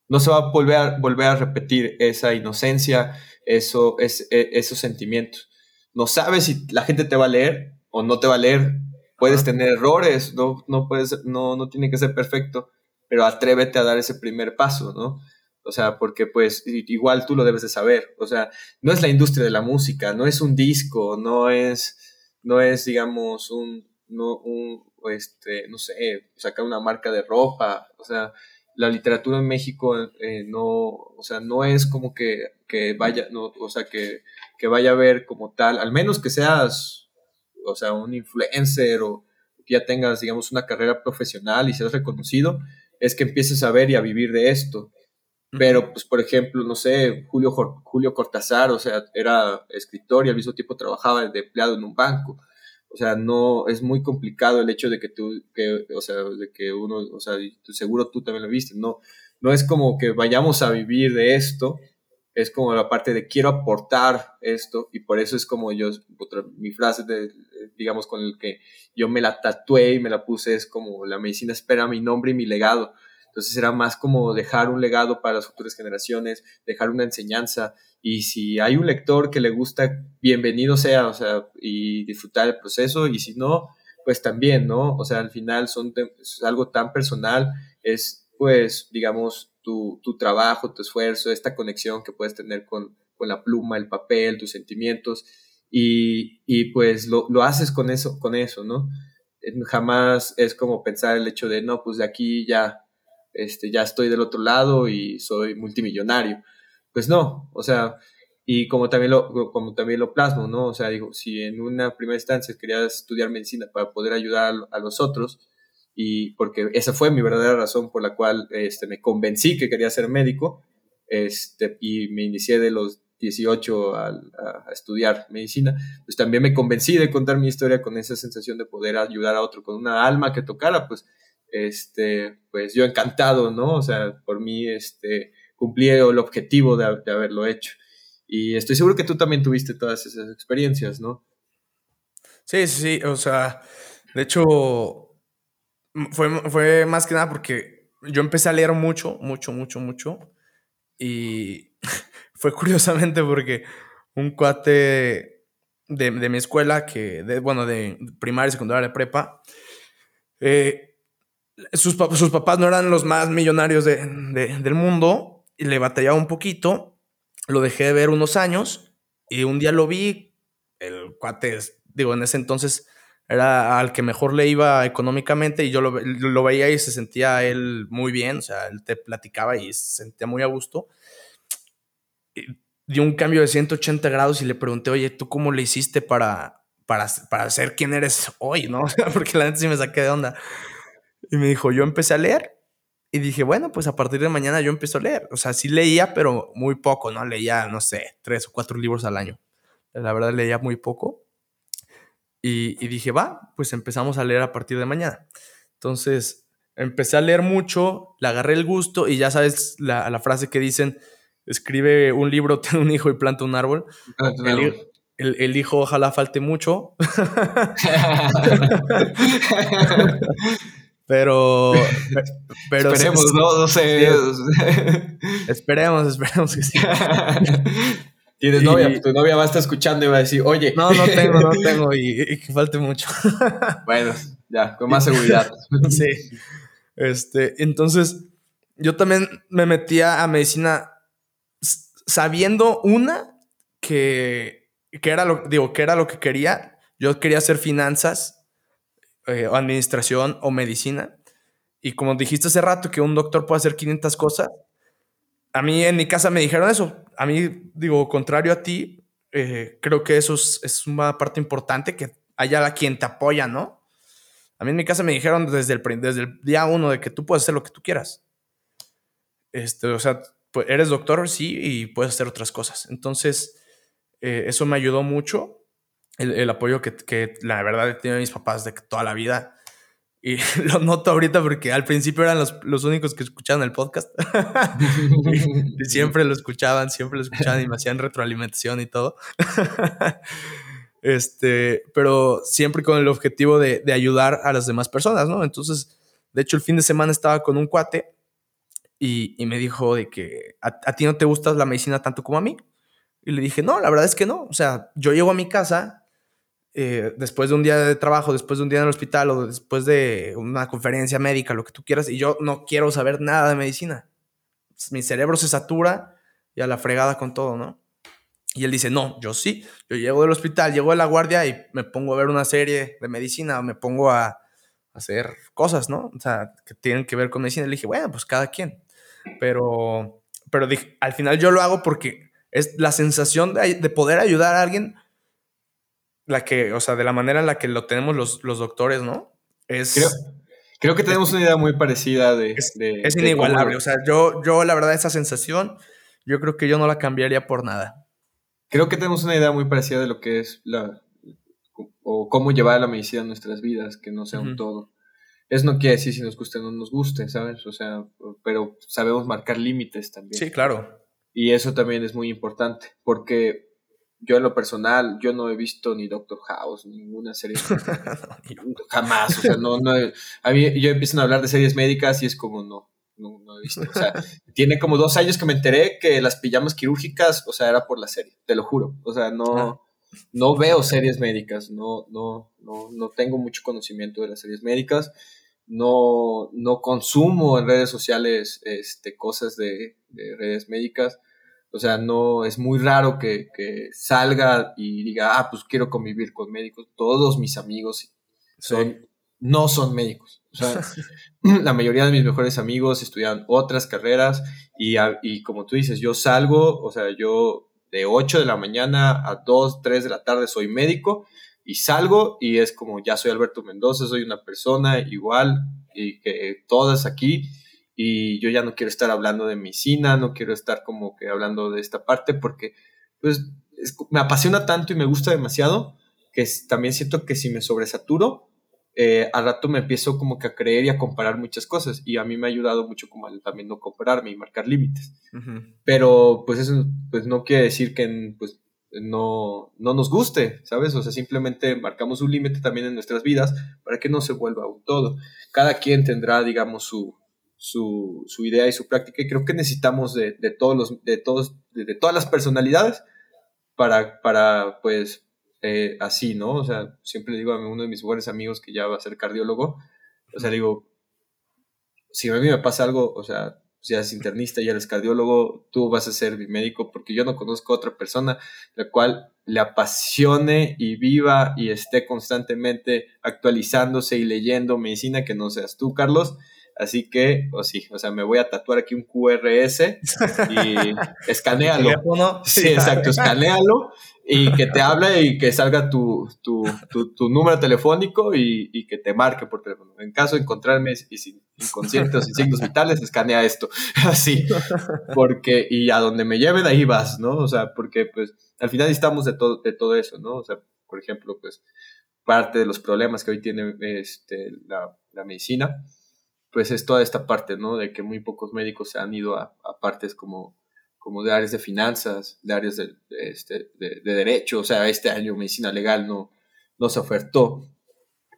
[SPEAKER 2] no se va a volver a, volver a repetir esa inocencia, eso, es, e, esos sentimientos. No sabes si la gente te va a leer o no te va a leer. Puedes tener errores, no, no, puedes, no, no tiene que ser perfecto, pero atrévete a dar ese primer paso, ¿no? O sea, porque pues igual tú lo debes de saber. O sea, no es la industria de la música, no es un disco, no es, no es digamos, un, no, un, este, no sé, sacar una marca de ropa. O sea, la literatura en México eh, no, o sea, no es como que, que vaya, no, o sea, que, que, vaya a ver como tal, al menos que seas, o sea, un influencer o que ya tengas, digamos, una carrera profesional y seas reconocido, es que empieces a ver y a vivir de esto. Pero, pues, por ejemplo, no sé, Julio, Julio Cortázar, o sea, era escritor y al mismo tiempo trabajaba de empleado en un banco. O sea, no, es muy complicado el hecho de que tú, que, o sea, de que uno, o sea, seguro tú también lo viste, no, no es como que vayamos a vivir de esto, es como la parte de quiero aportar esto y por eso es como yo, otra, mi frase de, digamos, con el que yo me la tatué y me la puse es como la medicina espera mi nombre y mi legado. Entonces era más como dejar un legado para las futuras generaciones, dejar una enseñanza, y si hay un lector que le gusta, bienvenido sea, o sea, y disfrutar el proceso, y si no, pues también, ¿no? O sea, al final es algo tan personal, es pues, digamos, tu, tu, trabajo, tu esfuerzo, esta conexión que puedes tener con, con la pluma, el papel, tus sentimientos, y, y pues lo, lo, haces con eso, con eso, ¿no? Jamás es como pensar el hecho de, no, pues de aquí ya, este, ya estoy del otro lado y soy multimillonario pues no, o sea, y como también lo, como también lo plasmo, ¿no? O sea, digo, si en una primera instancia quería estudiar medicina para poder ayudar a, los otros, y porque esa fue mi verdadera razón por la cual este, me convencí que quería ser médico, este, y me inicié de los 18 a, estudiar medicina, pues también me convencí de contar mi historia con esa sensación de poder ayudar a otro con una alma que tocara, pues, este, pues yo encantado, ¿no? O sea, por mí, este, cumplí el objetivo de, haberlo hecho. Y estoy seguro que tú también tuviste todas esas experiencias, ¿no?
[SPEAKER 1] Sí, sí, sí, o sea, de hecho, fue, fue más que nada porque yo empecé a leer mucho, mucho, mucho, mucho. Y fue curiosamente porque un cuate de, mi escuela, que, de, bueno, de primaria, secundaria, de prepa, eh, sus, sus, papás no eran los más millonarios del mundo y le batallaba un poquito. Lo dejé de ver unos años y un día lo vi. El cuate, digo, en ese entonces era al que mejor le iba económicamente y yo lo, lo, veía y se sentía él muy bien, o sea, él te platicaba y se sentía muy a gusto. dio un cambio de 180 grados y le pregunté, oye, ¿tú cómo le hiciste para, para, para ser quien eres hoy, no? Porque la neta sí me saqué de onda. Y me dijo, yo empecé a leer y dije, bueno, pues a partir de mañana yo empiezo a leer. O sea, sí leía, pero muy poco, ¿no? Leía, no sé, tres o cuatro libros al año. La verdad leía muy poco. Y, dije, va, pues empezamos a leer a partir de mañana. Entonces, empecé a leer mucho, le agarré el gusto y ya sabes la, la frase que dicen, escribe un libro, tiene un hijo y planta un árbol. El, el, hijo ojalá falte mucho. Pero, pero
[SPEAKER 2] esperemos, no, no sé.
[SPEAKER 1] esperemos, esperemos que sí.
[SPEAKER 2] Tienes novia, tu novia va a estar escuchando y va a decir, oye.
[SPEAKER 1] No, no tengo, no tengo, y, que falte mucho.
[SPEAKER 2] bueno, ya, con más seguridad.
[SPEAKER 1] sí. Este, entonces, yo también me metía a medicina sabiendo una que, que era lo, digo, que era lo que quería. Yo quería hacer finanzas, eh, administración o medicina. Y como dijiste hace rato que un doctor puede hacer 500 cosas, a mí en mi casa me dijeron eso. A mí, digo, contrario a ti, eh, creo que eso es, una parte importante, que haya quien te apoya, ¿no? A mí en mi casa me dijeron desde el, desde el día uno de que tú puedes hacer lo que tú quieras. Este, o sea, pues eres doctor, sí, y puedes hacer otras cosas. Entonces, eh, eso me ayudó mucho, el, apoyo que, que, la verdad tenido mis papás de toda la vida. Y lo noto ahorita porque al principio eran los, los únicos que escuchaban el podcast. y, siempre lo escuchaban, siempre lo escuchaban y me hacían retroalimentación y todo. este, pero siempre con el objetivo de, de, ayudar a las demás personas, ¿no? Entonces, de hecho, el fin de semana estaba con un cuate y, y me dijo de que a, a ti no te gusta la medicina tanto como a mí. Y le dije, no, la verdad es que no. O sea, yo llego a mi casa eh, después de un día de trabajo, después de un día en el hospital o después de una conferencia médica, lo que tú quieras, y yo no quiero saber nada de medicina. Mi cerebro se satura y a la fregada con todo, ¿no? Y él dice, no, yo sí, yo llego del hospital, llego de la guardia y me pongo a ver una serie de medicina, me pongo a hacer cosas, ¿no? O sea, que tienen que ver con medicina. Le dije, bueno, pues cada quien. Pero, pero dije, al final yo lo hago porque es la sensación de poder ayudar a alguien la que, o sea, de la manera en la que lo tenemos los, los doctores, ¿no?
[SPEAKER 2] Es... Creo, que tenemos una idea muy parecida de...
[SPEAKER 1] Es, inigualable, o sea, yo, yo la verdad esa sensación, yo creo que yo no la cambiaría por nada.
[SPEAKER 2] Creo que tenemos una idea muy parecida de lo que es la... o cómo llevar la medicina a nuestras vidas, que no sea un todo. Eso no quiere decir si nos guste o no nos guste, ¿sabes? O sea, pero sabemos marcar límites también.
[SPEAKER 1] Sí, claro.
[SPEAKER 2] Y eso también es muy importante, porque yo en lo personal, yo no he visto ni Doctor House, ninguna serie. jamás. O sea, no, no. A mí, yo empiezan a hablar de series médicas y es como, no, no, no he visto. O sea, tiene como dos años que me enteré que las pijamas quirúrgicas, o sea, era por la serie, te lo juro. O sea, no, no veo series médicas, no, no, no, no tengo mucho conocimiento de las series médicas. No, no consumo en redes sociales este, cosas de, de redes médicas o sea, no es muy raro que, salga y diga, ah, pues quiero convivir con médicos. Todos mis amigos son, no son médicos. O sea, la mayoría de mis mejores amigos estudian otras carreras y, y como tú dices, yo salgo, o sea, yo de 8 de la mañana a 2, 3 de la tarde soy médico y salgo y es como ya soy Alberto Mendoza, soy una persona igual y que todas aquí y yo ya no quiero estar hablando de medicina, no quiero estar como que hablando de esta parte porque pues me apasiona tanto y me gusta demasiado que también siento que si me sobresaturo, eh, al rato me empiezo como que a creer y a comparar muchas cosas y a mí me ha ayudado mucho como también no compararme y marcar límites. Pero pues eso pues no quiere decir que pues no, no nos guste, ¿sabes? O sea, simplemente marcamos un límite también en nuestras vidas para que no se vuelva un todo. Cada quien tendrá, digamos, su, su, su idea y su práctica y creo que necesitamos de, de todos los, de todos, de, todas las personalidades para, para pues, eh, así, ¿no? O sea, siempre le digo a uno de mis buenos amigos que ya va a ser cardiólogo, o sea, digo, si a mí me pasa algo, o sea, si eres internista y eres cardiólogo, tú vas a ser mi médico, porque yo no conozco a otra persona la cual le apasione y viva y esté constantemente actualizándose y leyendo medicina que no seas tú, Carlos. Así que, o sí, o sea, me voy a tatuar aquí un QRS y escanealo. Sí, exacto, escanealo y que te hable y que salga tu, tu, tu, número telefónico y, y, que te marque por teléfono. En caso de encontrarme y sin inconsciente o sin signos vitales, escanea esto. Así. Porque, y a donde me lleven, ahí vas, ¿no? O sea, porque pues al final necesitamos de todo, de todo eso, ¿no? O sea, por ejemplo, pues parte de los problemas que hoy tiene este, la, la medicina pues es toda esta parte, ¿no? De que muy pocos médicos se han ido a, partes como, como de áreas de finanzas, de áreas de, este, de, derecho, o sea, este año medicina legal no, no se ofertó.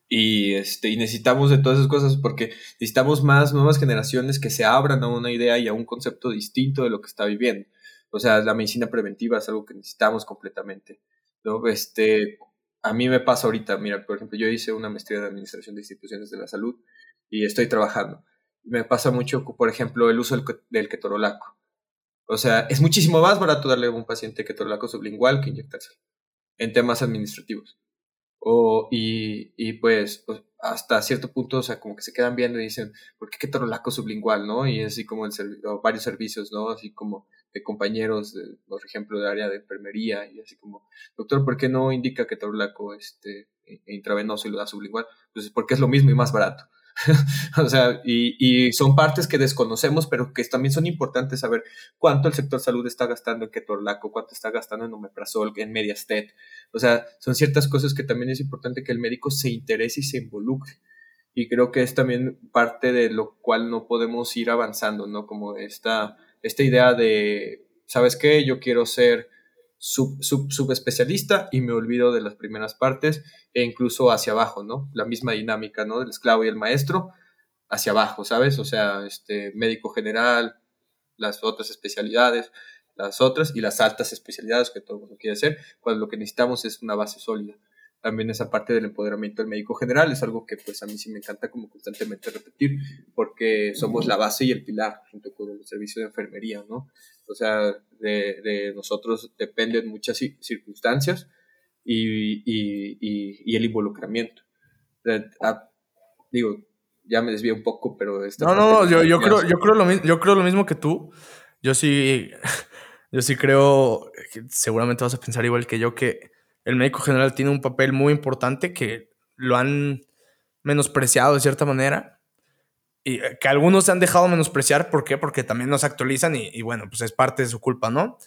[SPEAKER 2] Y, este, y necesitamos de todas esas cosas porque necesitamos más nuevas generaciones que se abran a una idea y a un concepto distinto de lo que está viviendo. O sea, la medicina preventiva es algo que necesitamos completamente. ¿no? Este, a mí me pasa ahorita, mira, por ejemplo, yo hice una maestría de administración de instituciones de la salud y estoy trabajando. Me pasa mucho, por ejemplo, el uso del, ketorolaco. O sea, es muchísimo más barato darle a un paciente ketorolaco sublingual que inyectarse en temas administrativos. O, y, y pues, pues, hasta cierto punto, o sea, como que se quedan viendo y dicen, ¿por qué ketorolaco sublingual, no? Y así como varios servicios, ¿no? Así como de compañeros, de, por ejemplo, de área de enfermería, y así como, doctor, ¿por qué no indica ketorolaco este, e, intravenoso y lo da sublingual? Pues porque es lo mismo y más barato. o sea, y, son partes que desconocemos, pero que también son importantes saber cuánto el sector salud está gastando en ketorolaco, cuánto está gastando en omeprazol, en mediastet. O sea, son ciertas cosas que también es importante que el médico se interese y se involucre. Y creo que es también parte de lo cual no podemos ir avanzando, ¿no? Como esta, esta idea de, ¿sabes qué? Yo quiero ser sub, sub, subespecialista y me olvido de las primeras partes e incluso hacia abajo, ¿no? La misma dinámica, ¿no? Del esclavo y el maestro hacia abajo, ¿sabes? O sea, este médico general, las otras especialidades, las otras y las altas especialidades que todo el mundo quiere hacer, cuando lo que necesitamos es una base sólida. También esa parte del empoderamiento del médico general es algo que pues a mí sí me encanta como constantemente repetir, porque somos la base y el pilar junto con el servicio de enfermería, ¿no? O sea, de, de nosotros dependen muchas circunstancias y, y, y, el involucramiento. Digo, ya me desvío un poco, pero...
[SPEAKER 1] no, no, yo, yo, creo, yo, creo lo mismo, yo creo lo mismo que tú. Yo sí, yo sí creo, que seguramente vas a pensar igual que yo, que el médico general tiene un papel muy importante que lo han menospreciado de cierta manera y eh, que algunos se han dejado menospreciar. ¿Por qué? Porque también nos actualizan y, bueno, pues es parte de su culpa, ¿no?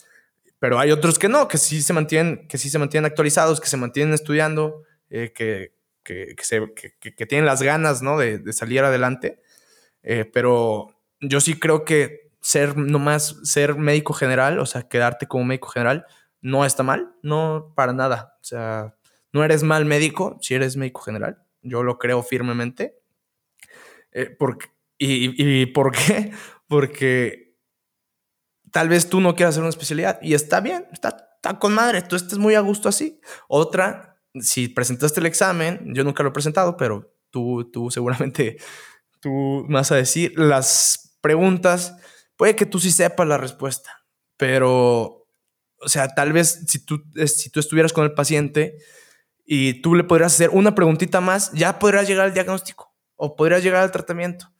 [SPEAKER 1] Pero hay otros que no, que sí se mantienen, que sí se mantienen actualizados, que se mantienen estudiando, eh, que, que, que, tienen las ganas, ¿no? De, salir adelante. Eh, pero yo sí creo que ser nomás ser médico general, o sea, quedarte como médico general, no está mal, no para nada. O sea, no eres mal médico si eres médico general. Yo lo creo firmemente. Eh, y, por qué? Porque tal vez tú no quieras hacer una especialidad y está bien, está, con madre, tú estás muy a gusto así. Otra, si presentaste el examen, yo nunca lo he presentado, pero tú, tú seguramente, tú vas a decir las preguntas, puede que tú sí sepas la respuesta, pero, o sea, tal vez si tú, si tú estuvieras con el paciente y tú le podrías hacer una preguntita más, ya podrías llegar al diagnóstico o podrías llegar al tratamiento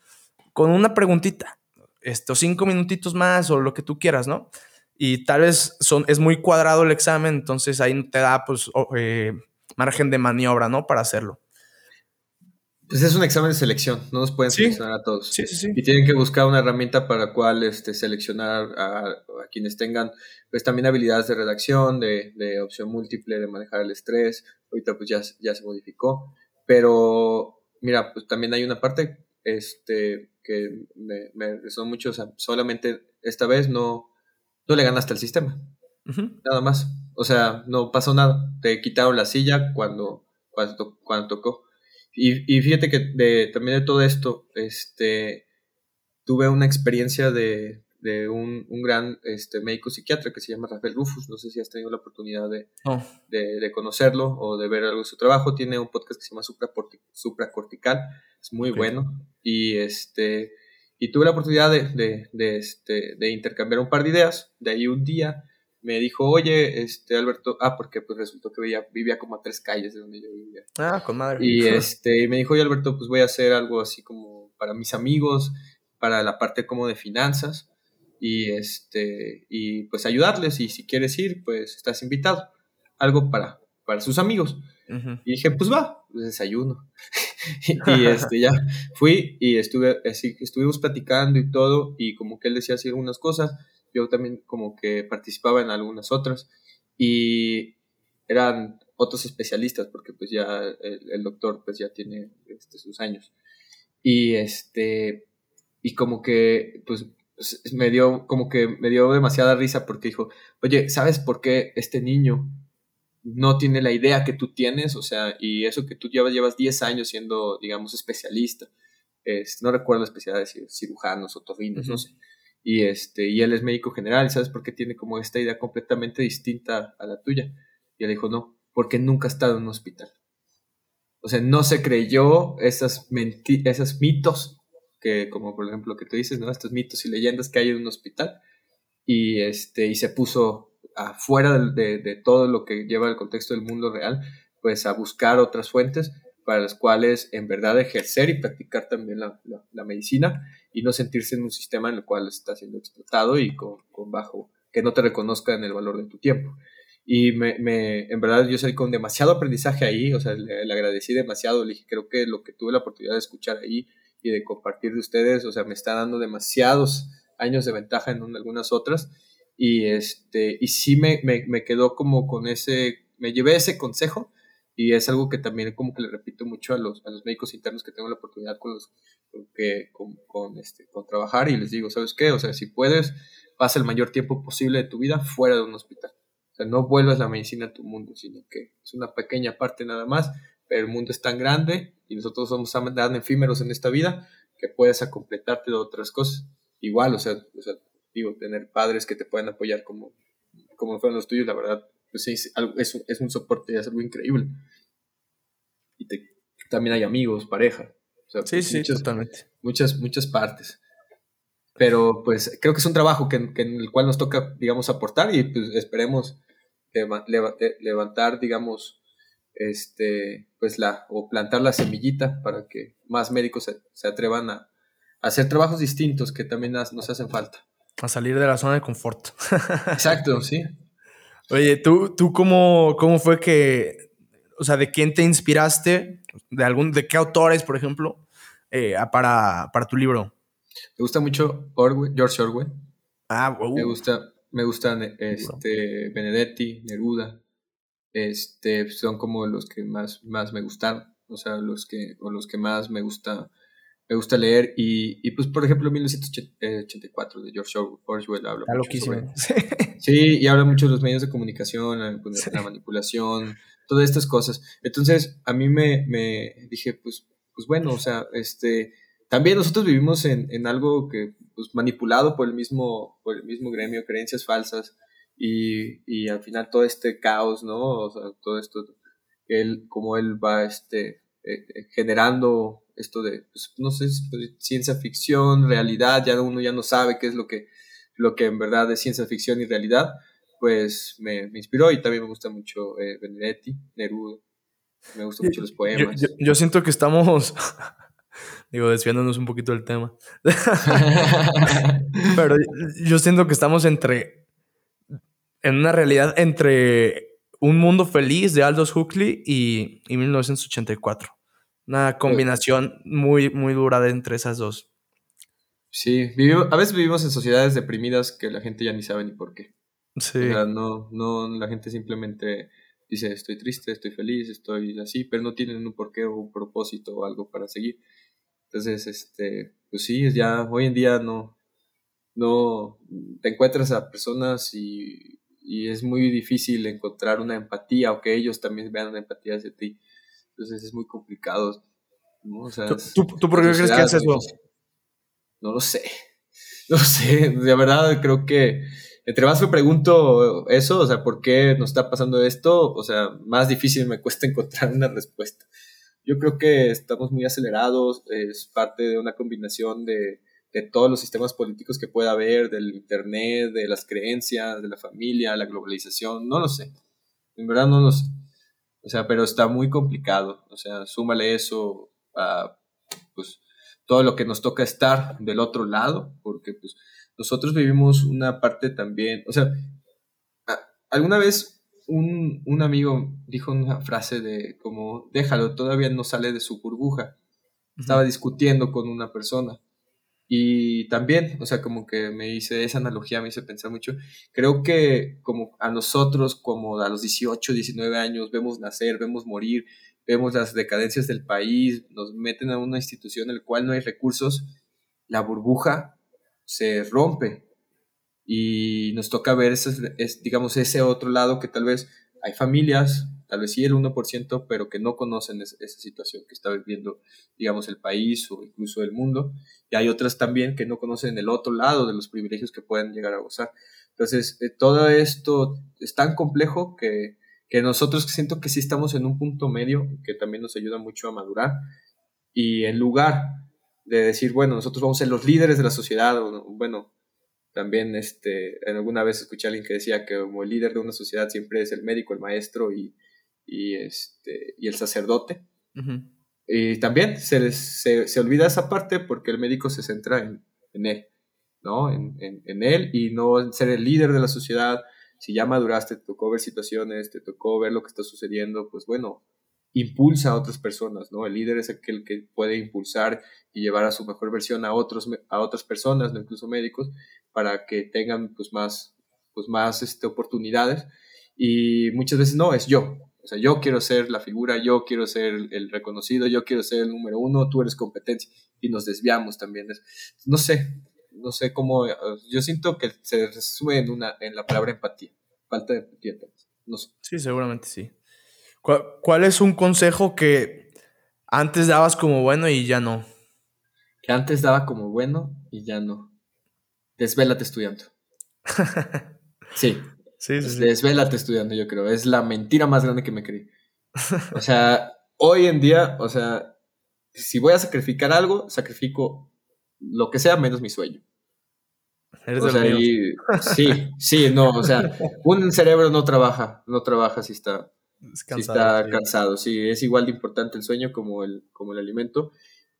[SPEAKER 1] con una preguntita, estos cinco minutitos más o lo que tú quieras, ¿no? Y tal vez son, es muy cuadrado el examen, entonces ahí te da pues eh, margen de maniobra, ¿no? Para hacerlo.
[SPEAKER 2] Pues es un examen de selección, no nos pueden seleccionar a todos.
[SPEAKER 1] Sí, sí, sí.
[SPEAKER 2] Y tienen que buscar una herramienta para cual este, seleccionar a, quienes tengan pues también habilidades de redacción, de, de, opción múltiple, de manejar el estrés. Ahorita pues ya, ya se modificó. Pero mira, pues también hay una parte este, que me, me son mucho, o sea, solamente esta vez no, no le ganaste al sistema. Nada más. O sea, no pasó nada. Te quitaron la silla cuando, cuando, cuando tocó. Y, fíjate que de, también de todo esto, este, tuve una experiencia de, de un, un, gran este, médico psiquiatra que se llama Rafael Rufus. No sé si has tenido la oportunidad de, de, de, conocerlo o de ver algo de su trabajo. Tiene un podcast que se llama Supracortical. Es muy bueno. Y, este, y tuve la oportunidad de, de, este, de intercambiar un par de ideas. De ahí un día me dijo, oye, este, Alberto, ah, porque pues resultó que vivía, vivía como a tres calles de donde yo vivía.
[SPEAKER 1] Ah, con madre.
[SPEAKER 2] Y este, me dijo, oye, Alberto, pues voy a hacer algo así como para mis amigos, para la parte como de finanzas, y este, y pues ayudarles, y si quieres ir, pues estás invitado. Algo para, para sus amigos. Y dije, pues va, pues desayuno. y este, ya fui y estuve, así, estuvimos platicando y todo, y como que él decía así algunas cosas, yo también como que participaba en algunas otras y eran otros especialistas porque pues ya el, doctor pues ya tiene este, sus años y este y como que pues, pues me dio como que me dio demasiada risa porque dijo oye sabes por qué este niño no tiene la idea que tú tienes o sea y eso que tú llevas llevas 10 años siendo digamos especialista no recuerdo la especialidad de cirujanos o torrinos no sé y, este, y él es médico general, ¿sabes por qué tiene como esta idea completamente distinta a la tuya? Y él dijo, no, porque nunca ha estado en un hospital. O sea, no se creyó esas, esas mitos, que como por ejemplo que tú dices, ¿no? Estos mitos y leyendas que hay en un hospital. Y, este, y se puso afuera de, de todo lo que lleva el contexto del mundo real, pues a buscar otras fuentes para las cuales en verdad ejercer y practicar también la, la, medicina y no sentirse en un sistema en el cual está siendo explotado y con, con bajo, que no te reconozca en el valor de tu tiempo. Y me, me, en verdad yo salí con demasiado aprendizaje ahí, o sea, le, agradecí demasiado, le dije, creo que lo que tuve la oportunidad de escuchar ahí y de compartir de ustedes, o sea, me está dando demasiados años de ventaja en algunas otras. Y, este, y sí me, me, quedó como con ese, me llevé ese consejo y es algo que también como que le repito mucho a los, a los médicos internos que tengo la oportunidad con los que con, con, este con trabajar y les digo sabes qué o sea si puedes pasa el mayor tiempo posible de tu vida fuera de un hospital o sea no vuelvas la medicina a tu mundo sino que es una pequeña parte nada más el mundo es tan grande y nosotros somos tan efímeros en esta vida que puedes completarte de otras cosas igual o sea, o sea digo tener padres que te puedan apoyar como como fueron los tuyos la verdad pues es, es, es un soporte, es algo increíble. Y también hay amigos, pareja.
[SPEAKER 1] sí, pues, sí, muchas, totalmente.
[SPEAKER 2] Muchas, muchas partes. Pero pues creo que es un trabajo que, en el cual nos toca, digamos, aportar y pues esperemos levantar, digamos, este, pues la, o plantar la semillita para que más médicos se, atrevan a, hacer trabajos distintos que también nos hacen falta.
[SPEAKER 1] A salir de la zona de confort.
[SPEAKER 2] Exacto, sí.
[SPEAKER 1] Oye, ¿tú, tú cómo, cómo fue que, o sea, de quién te inspiraste? ¿De, algún, de qué autores, por ejemplo, eh, para, para tu libro?
[SPEAKER 2] Me gusta mucho Orwell, George Orwell.
[SPEAKER 1] Ah, wow.
[SPEAKER 2] Me gusta, me gustan este, Benedetti, Neruda. Este, son como los que más, más me gustan. O sea, los que, o los que más me gusta me gusta leer. Y, y, pues por ejemplo 1984 de George Orwell habla mucho sobre, sí y habla mucho de los medios de comunicación la, la, manipulación todas estas cosas. Entonces a mí me, me, dije pues pues bueno o sea este también nosotros vivimos en, en algo que pues manipulado por el mismo por el mismo gremio creencias falsas y, y al final todo este caos no o sea todo esto él como él va este eh, eh, generando esto de, pues, no sé, ciencia ficción, realidad, ya uno ya no sabe qué es lo que, lo que en verdad es ciencia ficción y realidad, pues me, inspiró y también me gusta mucho eh, Benedetti, Neruda, me gustan mucho los poemas.
[SPEAKER 1] Yo, siento que estamos, digo, desviándonos un poquito del tema, pero yo siento que estamos entre, en una realidad entre Un Mundo Feliz de Aldous Huxley y, y 1984. Una combinación muy, muy dura de entre esas dos.
[SPEAKER 2] Sí, a veces vivimos en sociedades deprimidas que la gente ya ni sabe ni por qué. Sí. O sea, no, no, la gente simplemente dice estoy triste, estoy feliz, estoy así, pero no tienen un porqué o un propósito o algo para seguir. Entonces, este, pues sí, ya hoy en día no, no te encuentras a personas y, y es muy difícil encontrar una empatía o que ellos también vean una empatía hacia ti. Entonces es muy complicado. ¿no? O sea,
[SPEAKER 1] ¿Tú, ¿Tú, por qué crees que es eso?
[SPEAKER 2] No lo sé. No sé, de verdad creo que entre más me pregunto eso, o sea, ¿por qué nos está pasando esto? O sea, más difícil me cuesta encontrar una respuesta. Yo creo que estamos muy acelerados, es parte de una combinación de, de todos los sistemas políticos que pueda haber, del Internet, de las creencias, de la familia, la globalización, no lo sé. En verdad no lo sé. O sea, pero está muy complicado. O sea, súmale eso a pues, todo lo que nos toca estar del otro lado, porque pues nosotros vivimos una parte también, o sea, alguna vez un, un, amigo dijo una frase de como, déjalo, todavía no sale de su burbuja. Estaba discutiendo con una persona. Y también, o sea, como que me hice esa analogía, me hizo pensar mucho. Creo que como a nosotros, como a los 18, 19 años, vemos nacer, vemos morir, vemos las decadencias del país, nos meten a una institución en la cual no hay recursos, la burbuja se rompe y nos toca ver ese, digamos, ese otro lado que tal vez hay familias, tal vez sí el 1%, pero que no conocen esa situación que está viviendo, digamos, el país o incluso el mundo. Y hay otras también que no conocen el otro lado de los privilegios que pueden llegar a gozar. Entonces, eh, todo esto es tan complejo que, que nosotros siento que sí estamos en un punto medio que también nos ayuda mucho a madurar. Y en lugar de decir, bueno, nosotros vamos a ser los líderes de la sociedad, bueno, también este, alguna vez escuché a alguien que decía que como el líder de una sociedad siempre es el médico, el maestro y, y, este, y el sacerdote. Y también se, se, se, olvida esa parte porque el médico se centra en, en él, ¿no? En, en, en, él y no en ser el líder de la sociedad. Si ya maduraste, te tocó ver situaciones, te tocó ver lo que está sucediendo, pues bueno, impulsa a otras personas, ¿no? El líder es aquel que puede impulsar y llevar a su mejor versión a, otros, a otras personas, ¿no? incluso médicos, para que tengan pues más, pues más este, oportunidades. Y muchas veces no, es yo. O sea, yo quiero ser la figura, yo quiero ser el reconocido, yo quiero ser el número uno, tú eres competencia. Y nos desviamos también. No sé, no sé cómo, yo siento que se resume en, una, en la palabra empatía, falta de empatía. No sé.
[SPEAKER 1] Sí, seguramente sí. ¿Cuál, es un consejo que antes dabas como bueno y ya no?
[SPEAKER 2] Que antes daba como bueno y ya no. Desvélate estudiando. sí. Sí, sí, Desvélate estudiando, yo creo. Es la mentira más grande que me creí. O sea, hoy en día, o sea, si voy a sacrificar algo, sacrifico lo que sea menos mi sueño. Eres o sea, sí, sí, no, o sea, un cerebro no trabaja, no trabaja si está está cansado, sí, es igual de importante el sueño como el, como el alimento.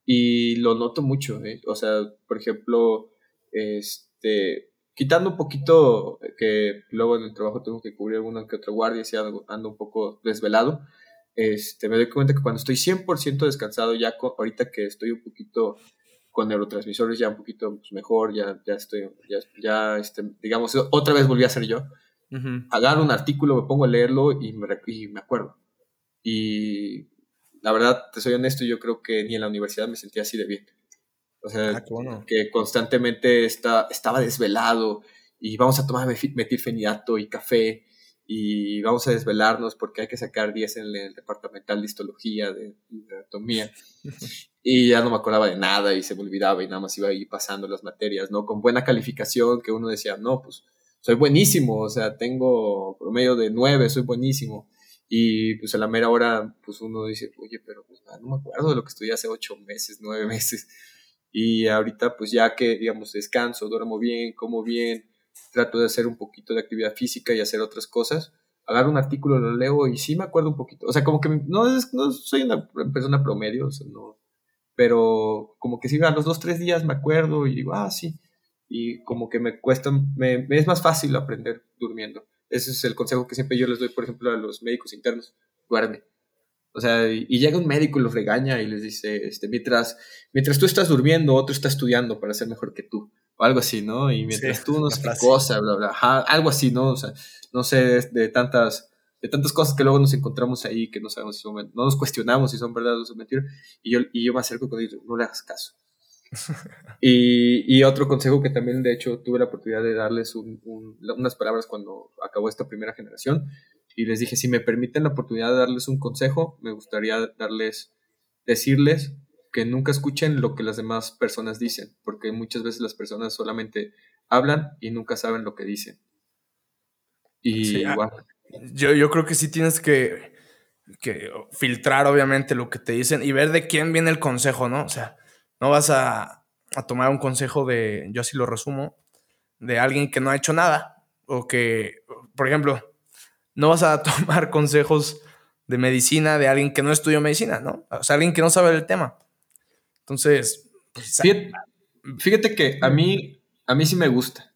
[SPEAKER 2] Y lo noto mucho, ¿eh? o sea, por ejemplo, este, quitando un poquito que luego en el trabajo tengo que cubrir alguna que otra guardia, si ando, ando, un poco desvelado, este, me doy cuenta que cuando estoy 100% descansado, ya ahorita que estoy un poquito con neurotransmisores ya un poquito pues, mejor, ya, ya estoy, ya, ya este, digamos, otra vez volví a ser yo Agarro un artículo, me pongo a leerlo y me, me acuerdo. Y la verdad, te soy honesto, yo creo que ni en la universidad me sentía así de bien. O sea, ah, que constantemente está, estaba desvelado y vamos a tomar metilfenidato y café y vamos a desvelarnos porque hay que sacar 10 en el departamental de histología, de, anatomía. y ya no me acordaba de nada y se me olvidaba y nada más iba ahí pasando las materias, ¿no? Con buena calificación que uno decía, no, pues soy buenísimo, o sea, tengo promedio de nueve, soy buenísimo. Y pues a la mera hora, pues uno dice, oye, pero pues, no me acuerdo de lo que estudié hace ocho meses, nueve meses. Y ahorita, pues ya que, digamos, descanso, duermo bien, como bien, trato de hacer un poquito de actividad física y hacer otras cosas, agarro un artículo, lo leo y sí me acuerdo un poquito. O sea, como que no, es, no soy una persona promedio, no, pero como que sí, a los dos, tres días me acuerdo y digo, ah, sí, y como que me cuesta, me, es más fácil aprender durmiendo. Ese es el consejo que siempre yo les doy, por ejemplo, a los médicos internos. Duerme. O sea, y, llega un médico y los regaña y les dice, este, mientras, mientras tú estás durmiendo, otro está estudiando para ser mejor que tú. O algo así, ¿no? Y mientras tú no sé qué cosa, bla, bla, algo así, ¿no? O sea, no sé, de, tantas de tantas cosas que luego nos encontramos ahí que no sabemos si son, no nos cuestionamos si son verdad o son mentiras, y yo, y yo me acerco con ellos, no le hagas caso. y, y, otro consejo que también, de hecho, tuve la oportunidad de darles unas palabras cuando acabó esta primera generación, y les dije, si me permiten la oportunidad de darles un consejo, me gustaría darles, decirles que nunca escuchen lo que las demás personas dicen, porque muchas veces las personas solamente hablan y nunca saben lo que dicen. Y
[SPEAKER 1] ah, yo, yo creo que sí tienes que, que filtrar, obviamente, lo que te dicen y ver de quién viene el consejo, ¿no? O sea, no vas a, a tomar un consejo de, yo así lo resumo, de alguien que no ha hecho nada o que, por ejemplo, no vas a tomar consejos de medicina de alguien que no estudió medicina, ¿no? O sea, alguien que no sabe del tema. Entonces,
[SPEAKER 2] pues, fíjate, que a mí, a mí sí me gusta,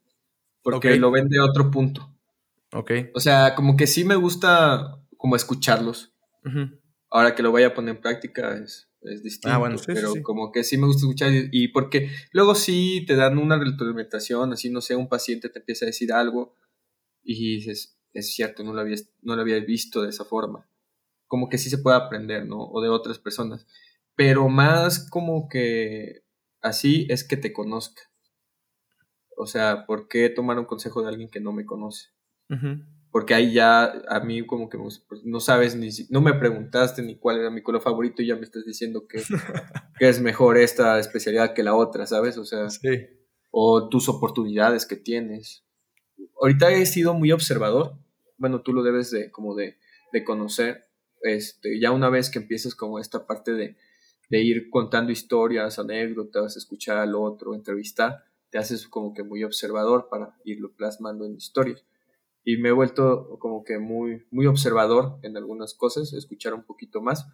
[SPEAKER 2] porque lo ven de otro punto.
[SPEAKER 1] Ok.
[SPEAKER 2] O sea, como que sí me gusta como escucharlos. Ahora que lo voy a poner en práctica es, es distinto. Ah, bueno, sí, pero como que sí me gusta escuchar y, porque luego sí te dan una retroalimentación, así no sé, un paciente te empieza a decir algo y dices, es cierto, no lo, había, no lo había visto de esa forma. Como que sí se puede aprender, ¿no? O de otras personas. Pero más como que así es que te conozca. O sea, ¿por qué tomar un consejo de alguien que no me conoce? Porque ahí ya a mí como que pues, no sabes ni si, no me preguntaste ni cuál era mi color favorito y ya me estás diciendo que, que es mejor esta especialidad que la otra, ¿sabes? O sea, o tus oportunidades que tienes. Ahorita he sido muy observador bueno, tú lo debes de, como de, de conocer, este, ya una vez que empiezas como esta parte de, de ir contando historias, anécdotas, escuchar al otro, entrevistar, te haces como que muy observador para irlo plasmando en historias. Y me he vuelto como que muy, muy observador en algunas cosas, escuchar un poquito más.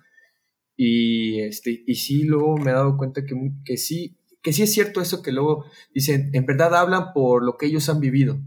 [SPEAKER 2] Y, este, y sí, luego me he dado cuenta que, que, sí, que sí es cierto eso que luego dicen, en verdad hablan por lo que ellos han vivido.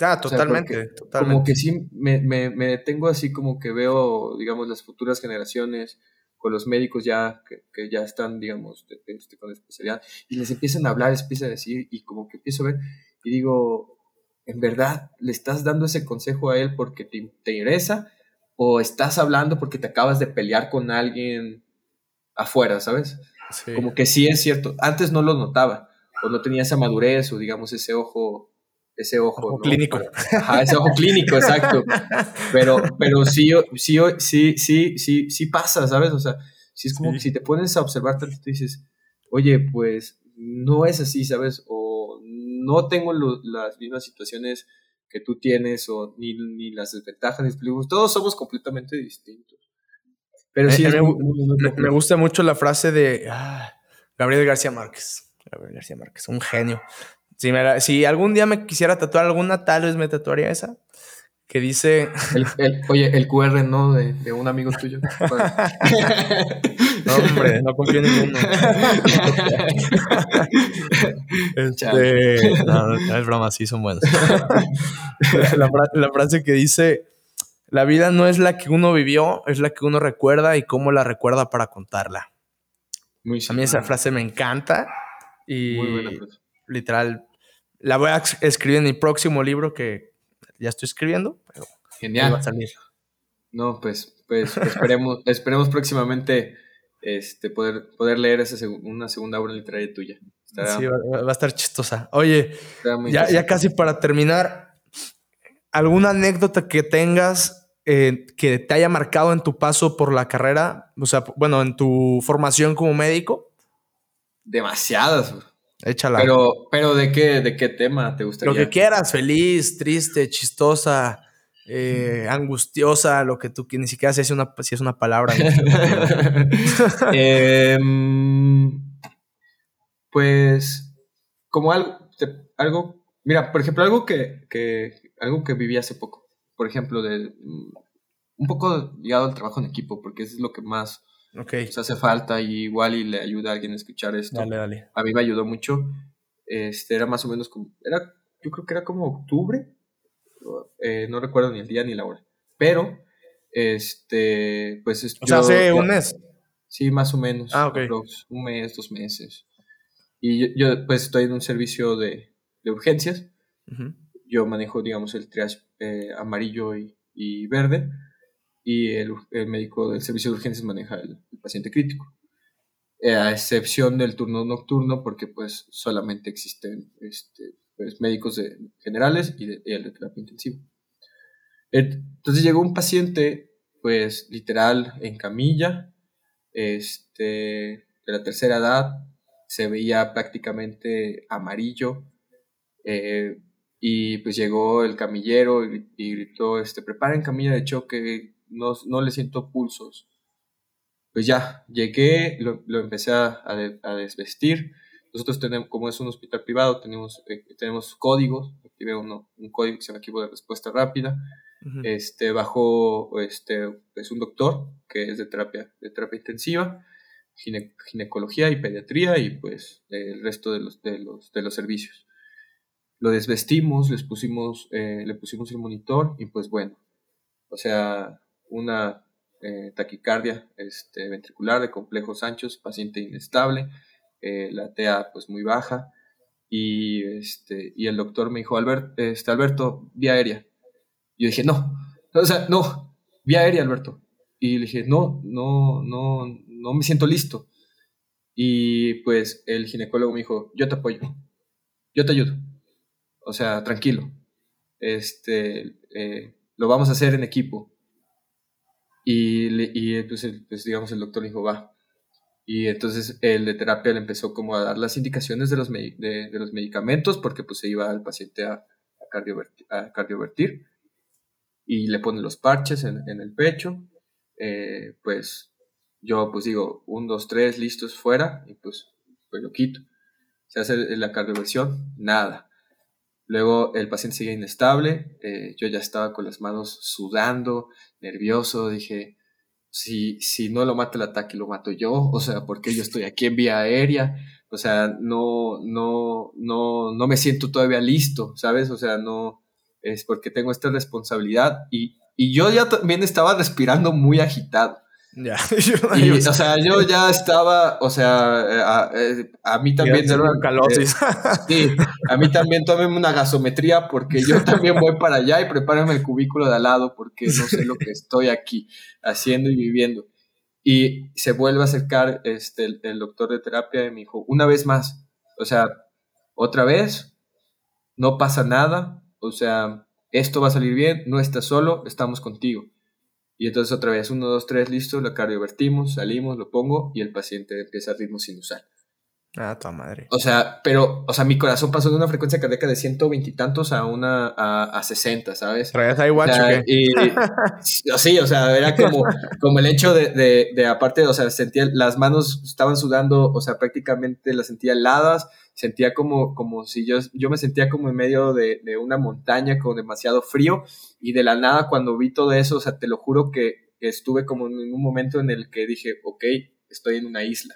[SPEAKER 1] Ah, totalmente,
[SPEAKER 2] Como que sí me, me, me, detengo así como que veo, digamos, las futuras generaciones con los médicos ya que, que ya están, digamos, este, con especialidad, y les empiezan a hablar, les empiezan a decir, y como que empiezo a ver, y digo, ¿en verdad le estás dando ese consejo a él porque te, te interesa? ¿O estás hablando porque te acabas de pelear con alguien afuera, ¿sabes? Como que sí es cierto. Antes no lo notaba, o no tenía esa madurez, o digamos ese ojo ese ojo,
[SPEAKER 1] clínico.
[SPEAKER 2] Ajá, ese ojo clínico, exacto. Pero, pero sí, sí, sí, sí, sí, sí pasa, ¿sabes? O sea, si es como que si te pones a observar tanto, tú dices, oye, pues no es así, ¿sabes? O no tengo las mismas situaciones que tú tienes, o ni, ni las desventajas, ni todos somos completamente distintos.
[SPEAKER 1] Pero sí, me, gusta mucho la frase de ah, Gabriel García Márquez. Gabriel García Márquez, un genio. Si, algún día me quisiera tatuar alguna, tal vez me tatuaría esa. Que dice.
[SPEAKER 2] oye, el QR, ¿no? De, un amigo tuyo.
[SPEAKER 1] no, hombre, no confío en ninguno. este, no, es broma, sí son buenos. la, la frase que dice: La vida no es la que uno vivió, es la que uno recuerda y cómo la recuerda para contarla. Muy a mí esa frase me encanta. Y Muy buena frase. Literal, la voy a escribir en mi próximo libro que ya estoy escribiendo, pero
[SPEAKER 2] Genial. va a salir. No, pues, pues esperemos, esperemos próximamente este, poder, poder leer esa una segunda obra literaria tuya.
[SPEAKER 1] sí, va, a estar chistosa. Oye, ya, ya, casi para terminar, ¿alguna anécdota que tengas eh, que te haya marcado en tu paso por la carrera? O sea, bueno, en tu formación como médico.
[SPEAKER 2] Demasiadas.
[SPEAKER 1] Échala.
[SPEAKER 2] Pero, pero ¿de qué, de qué tema te gustaría?
[SPEAKER 1] Lo que quieras, feliz, triste, chistosa, eh, angustiosa, lo que tú ni siquiera si es una, si es una palabra.
[SPEAKER 2] Em, pues, como algo, algo, mira, por ejemplo, algo que, que, algo que viví hace poco, por ejemplo, de mm, un poco ligado al trabajo en equipo, porque eso es lo que más Okay. hace falta y igual y le ayuda a alguien a escuchar esto.
[SPEAKER 1] Dale, dale.
[SPEAKER 2] A mí me ayudó mucho. Este, era más o menos como, era, yo creo que era como octubre, eh, no recuerdo ni el día ni la hora, pero Este, pues
[SPEAKER 1] O sea, hace un mes.
[SPEAKER 2] Sí, más o menos.
[SPEAKER 1] Ah, ok.
[SPEAKER 2] Un mes, dos meses. Y yo, pues estoy en un servicio de, de urgencias. Yo manejo, digamos, el triage eh, amarillo y, y, verde. Y el, el, médico del servicio de urgencias maneja el, paciente crítico. Eh, a excepción del turno nocturno, porque pues solamente existen este, pues, médicos de, generales y, de, y el de terapia intensiva. Entonces llegó un paciente, pues literal, en camilla, este, de la tercera edad, se veía prácticamente amarillo, eh, y pues llegó el camillero y, gritó, este, preparen camilla de choque, no, no le siento pulsos. Pues ya, llegué, lo, lo empecé a, a, desvestir. Nosotros tenemos, como es un hospital privado, tenemos, eh, tenemos códigos, activé uno, un código que se llama equipo de respuesta rápida, este, bajo este, es un doctor que es de terapia, de terapia intensiva, ginecología y pediatría y pues el resto de los, de los, de los servicios. Lo desvestimos, les pusimos, eh, le pusimos el monitor y pues bueno, o sea, una eh, taquicardia este, ventricular de complejos anchos, paciente inestable, eh, la TEA pues muy baja y, este, y el doctor me dijo, Albert, este, Alberto, vía aérea yo dije, no, o sea, no, vía aérea, Alberto. Y le dije, no, no, no, no me siento listo. Y pues el ginecólogo me dijo, yo te apoyo, yo te ayudo. O sea, tranquilo. Este, eh, lo vamos a hacer en equipo. Y, y pues, pues, digamos, el doctor dijo, va. Y entonces el de terapia le empezó como a dar las indicaciones de los, de, de los medicamentos porque pues se iba al paciente a, a, a cardiovertir y le pone los parches en, en el pecho, eh, pues yo pues digo, un, dos, tres, listos, fuera, y pues, pues lo quito. Se hace la cardioversión, nada. Luego el paciente sigue inestable, eh, yo ya estaba con las manos sudando, nervioso, dije, si, si no lo mata el ataque, lo mato yo, o sea, porque yo estoy aquí en vía aérea, o sea, no, no, no, no me siento todavía listo, ¿sabes? O sea, no, es porque tengo esta responsabilidad y, y yo ya también estaba respirando muy agitado.
[SPEAKER 1] Ya,
[SPEAKER 2] o sea, yo ya estaba, o sea, eh, a, mí también...
[SPEAKER 1] Era,
[SPEAKER 2] eh, sí, a mí también tómeme una gasometría porque yo también voy para allá y prepárame el cubículo de al lado porque no sé lo que estoy aquí haciendo y viviendo. Y se vuelve a acercar este, el, el doctor de terapia y me dijo, una vez más, o sea, otra vez, no pasa nada, o sea, esto va a salir bien, no estás solo, estamos contigo. Y entonces otra vez, uno, dos, tres, listo, la cardiovertimos, salimos, lo pongo y el paciente empieza a ritmo sinusal.
[SPEAKER 1] Ah, tu madre.
[SPEAKER 2] O sea, pero, o sea, mi corazón pasó de una frecuencia cardíaca de 120 y tantos a una, a, a 60, ¿sabes?
[SPEAKER 1] ¿Traías ahí watch o,
[SPEAKER 2] y, sí, o sea, era como, como el hecho de, de, de, aparte, o sea, sentía, las manos estaban sudando, o sea, prácticamente las sentía heladas, sentía como, como si yo, yo me sentía como en medio de, de una montaña con demasiado frío, y de la nada cuando vi todo eso, o sea, te lo juro que estuve como en un momento en el que dije, ok, estoy en una isla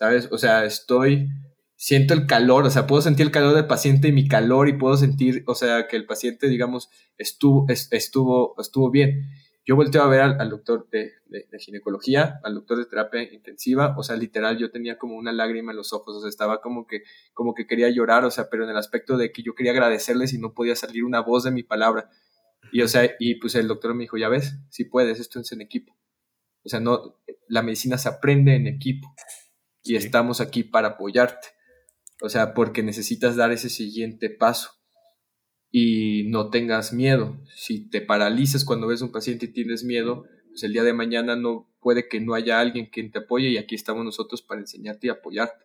[SPEAKER 2] ¿sabes? O sea, estoy, siento el calor, o sea, puedo sentir el calor del paciente y mi calor y puedo sentir, o sea, que el paciente, digamos, estuvo, estuvo, estuvo bien. Yo volteo a ver al, doctor de, ginecología, al doctor de terapia intensiva, o sea, literal, yo tenía como una lágrima en los ojos, o sea, estaba como que, como que quería llorar, o sea, pero en el aspecto de que yo quería agradecerles y no podía salir una voz de mi palabra. Y, o sea, y pues el doctor me dijo, ya ves, si puedes, esto es en equipo. O sea, no, la medicina se aprende en equipo y estamos aquí para apoyarte. O sea, porque necesitas dar ese siguiente paso y no tengas miedo. Si te paralizas cuando ves a un paciente y tienes miedo, pues el día de mañana no puede que no haya alguien que te apoye y aquí estamos nosotros para enseñarte y apoyarte.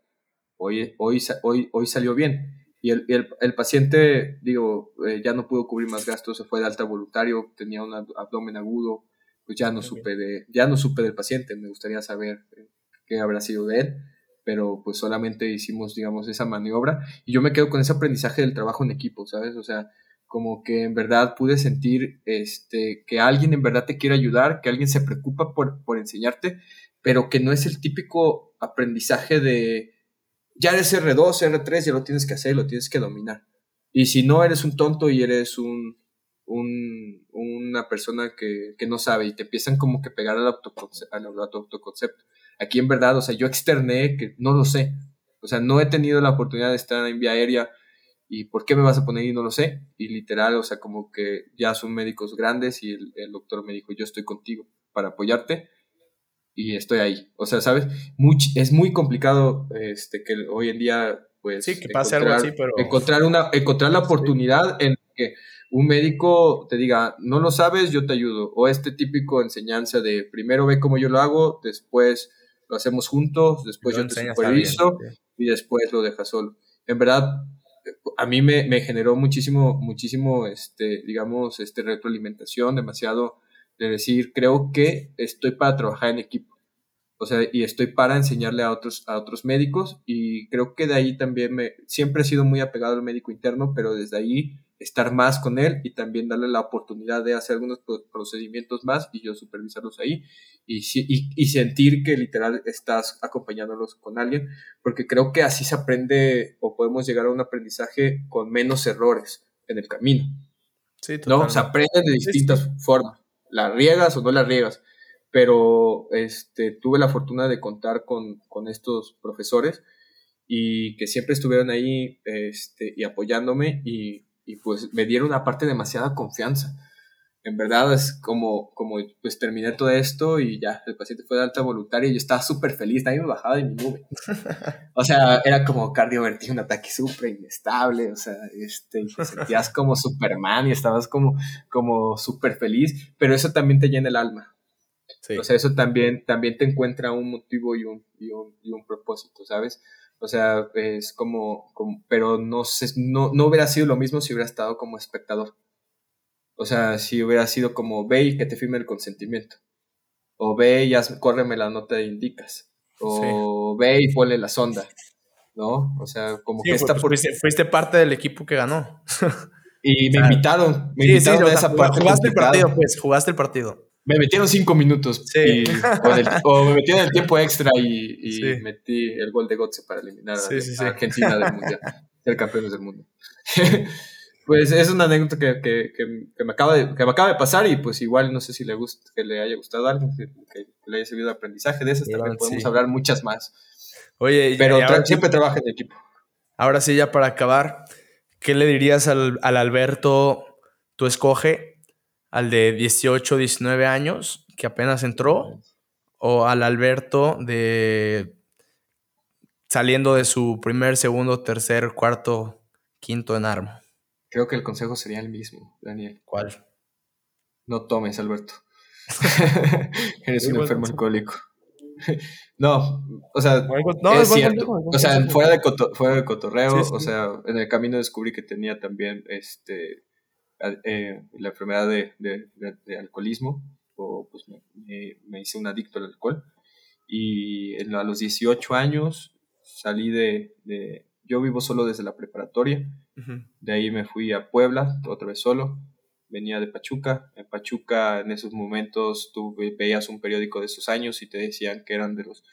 [SPEAKER 2] Hoy, hoy, hoy, hoy salió bien. Y el, el, paciente, digo, eh, ya no pudo cubrir más gastos, se fue de alta voluntario, tenía un abdomen agudo, pues ya no supe de, ya no supe del paciente, me gustaría saber eh, qué habrá sido de él, pero pues solamente hicimos, digamos, esa maniobra y yo me quedo con ese aprendizaje del trabajo en equipo, ¿sabes? O sea, como que en verdad pude sentir este, que alguien en verdad te quiere ayudar, que alguien se preocupa por, por enseñarte, pero que no es el típico aprendizaje de ya eres R2, R3, ya lo tienes que hacer, lo tienes que dominar. Y si no eres un tonto y eres un, un, una persona que, no sabe y te empiezan como que pegar al, autoconcepto, al autoconcepto. Aquí en verdad, o sea, yo externé que no lo sé. O sea, no he tenido la oportunidad de estar en vía aérea y por qué me vas a poner y no lo sé. Y literal, o sea, como que ya son médicos grandes y el, doctor me dijo, yo estoy contigo para apoyarte y estoy ahí. O sea, ¿sabes? es muy complicado este, que hoy en día, pues...
[SPEAKER 1] Sí, que pase algo así, pero...
[SPEAKER 2] Encontrar, una, encontrar la oportunidad en que un médico te diga, no lo sabes, yo te ayudo. O este típico enseñanza de primero ve cómo yo lo hago, después lo hacemos juntos, después yo, te superviso y después lo dejas solo. En verdad, a mí me, me, generó muchísimo, muchísimo, este, digamos, este retroalimentación, demasiado de decir, creo que estoy para trabajar en equipo. O sea, y estoy para enseñarle a otros, a otros médicos y creo que de ahí también me, siempre he sido muy apegado al médico interno, pero desde ahí estar más con él y también darle la oportunidad de hacer algunos procedimientos más y yo supervisarlos ahí y, y, sentir que literal estás acompañándolos con alguien, porque creo que así se aprende o podemos llegar a un aprendizaje con menos errores en el camino. Sí, ¿No? Se aprende de distintas formas. La riegas o no la riegas. Pero este, tuve la fortuna de contar con, con estos profesores y que siempre estuvieron ahí este, y apoyándome y y pues me dieron una parte demasiada confianza. En verdad es como, como pues terminé todo esto y ya, el paciente fue de alta voluntaria y yo estaba súper feliz, nadie me bajaba de mi nube. O sea, era como cardiovertido, un ataque súper inestable, o sea, este, te sentías como Superman y estabas como, como súper feliz, pero eso también te llena el alma. O sea, eso también, también te encuentra un motivo y un, y un, y un propósito, ¿sabes? O sea, es como, pero no, sé, no, no hubiera sido lo mismo si hubiera estado como espectador. O sea, si hubiera sido como ve y que te firme el consentimiento. O ve y haz, córreme la nota de indicas. O ve y ponle la sonda. ¿No? O sea, como que esta
[SPEAKER 1] pues, fuiste, parte del equipo que ganó.
[SPEAKER 2] y me invitaron. Me invitaron a esa parte.
[SPEAKER 1] Jugaste el partido, pues, jugaste el partido.
[SPEAKER 2] Me metieron cinco minutos. o, me metieron el tiempo extra y, metí el gol de Gotze para eliminar a, Argentina del Mundial, ser campeones del mundo. pues es una anécdota que, que, me acaba de, que me acaba de pasar y pues igual no sé si le gusta, que le haya gustado a alguien, que, le haya servido de aprendizaje de esas, también podemos hablar muchas más. Oye, pero siempre trabaja en equipo.
[SPEAKER 1] Ahora sí, ya para acabar, ¿qué le dirías al, al Alberto, tú escoge, al de 18, 19 años que apenas entró o al Alberto de saliendo de su primer, segundo, tercer, cuarto, quinto en arma?
[SPEAKER 2] Creo que el consejo sería el mismo, Daniel.
[SPEAKER 1] ¿Cuál?
[SPEAKER 2] No tomes, Alberto. Eres un enfermo alcohólico. no, o sea, es cierto. O sea, fuera de, fuera de cotorreo, o sea, en el camino descubrí que tenía también este eh, la enfermedad de, de, alcoholismo, o pues me, me, hice un adicto al alcohol. Y a los 18 años salí de, de, Yo vivo solo desde la preparatoria, de ahí me fui a Puebla, otra vez solo. Venía de Pachuca. En Pachuca, en esos momentos, tú veías un periódico de esos años y te decían que eran de los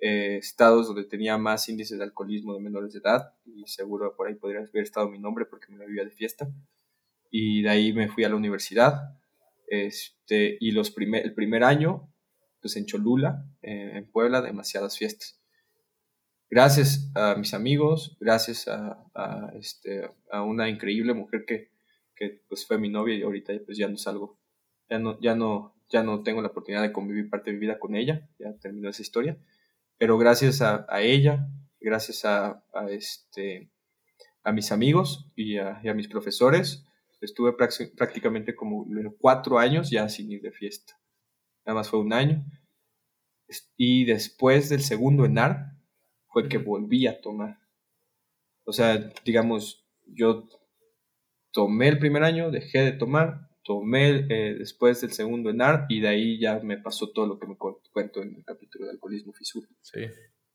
[SPEAKER 2] eh, estados donde tenía más índices de alcoholismo de menores de edad. Y seguro por ahí podría haber estado mi nombre porque me la vivía de fiesta y de ahí me fui a la universidad. Este, y los primer, el primer año, pues en Cholula, eh, en Puebla, demasiadas fiestas. Gracias a mis amigos, gracias a, este, una increíble mujer que, pues fue mi novia y ahorita pues ya no salgo, ya no, tengo la oportunidad de convivir parte de mi vida con ella, ya terminó esa historia, pero gracias a, ella, gracias a, a, este, a mis amigos y a, y a mis profesores, estuve prácticamente como cuatro años ya sin ir de fiesta. Nada más fue un año. Y después del segundo ENAR fue que volví a tomar. O sea, digamos, yo tomé el primer año, dejé de tomar, tomé eh, después del segundo ENAR y de ahí ya me pasó todo lo que me cuento en el capítulo de alcoholismo fisura. Sí.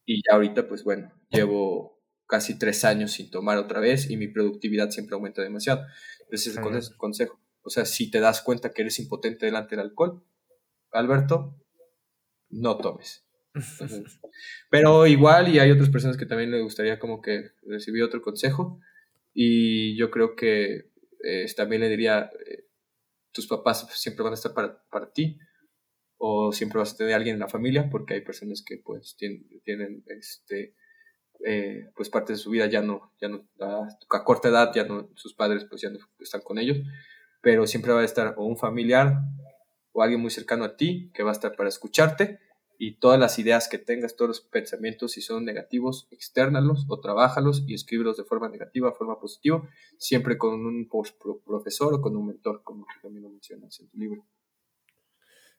[SPEAKER 2] Y ya ahorita, pues bueno, llevo casi tres años sin tomar otra vez y mi productividad siempre aumenta demasiado. Ese es el consejo. O sea, si te das cuenta que eres impotente delante del alcohol, Alberto, no tomes. pero igual, y hay otras personas que también le gustaría como que recibir otro consejo. Y yo creo que eh, también le diría, eh, tus papás siempre van a estar para, para ti o siempre vas a tener alguien en la familia porque hay personas que pues tienen, tienen este eh, pues parte de su vida ya no ya no a, corta edad ya no sus padres pues ya no están con ellos pero siempre va a estar o un familiar o alguien muy cercano a ti que va a estar para escucharte y todas las ideas que tengas, todos los pensamientos, si son negativos, extérnalos o trabajalos y escríbelos de forma negativa, forma positiva, siempre con un profesor o con un mentor, como también lo mencionas en tu libro.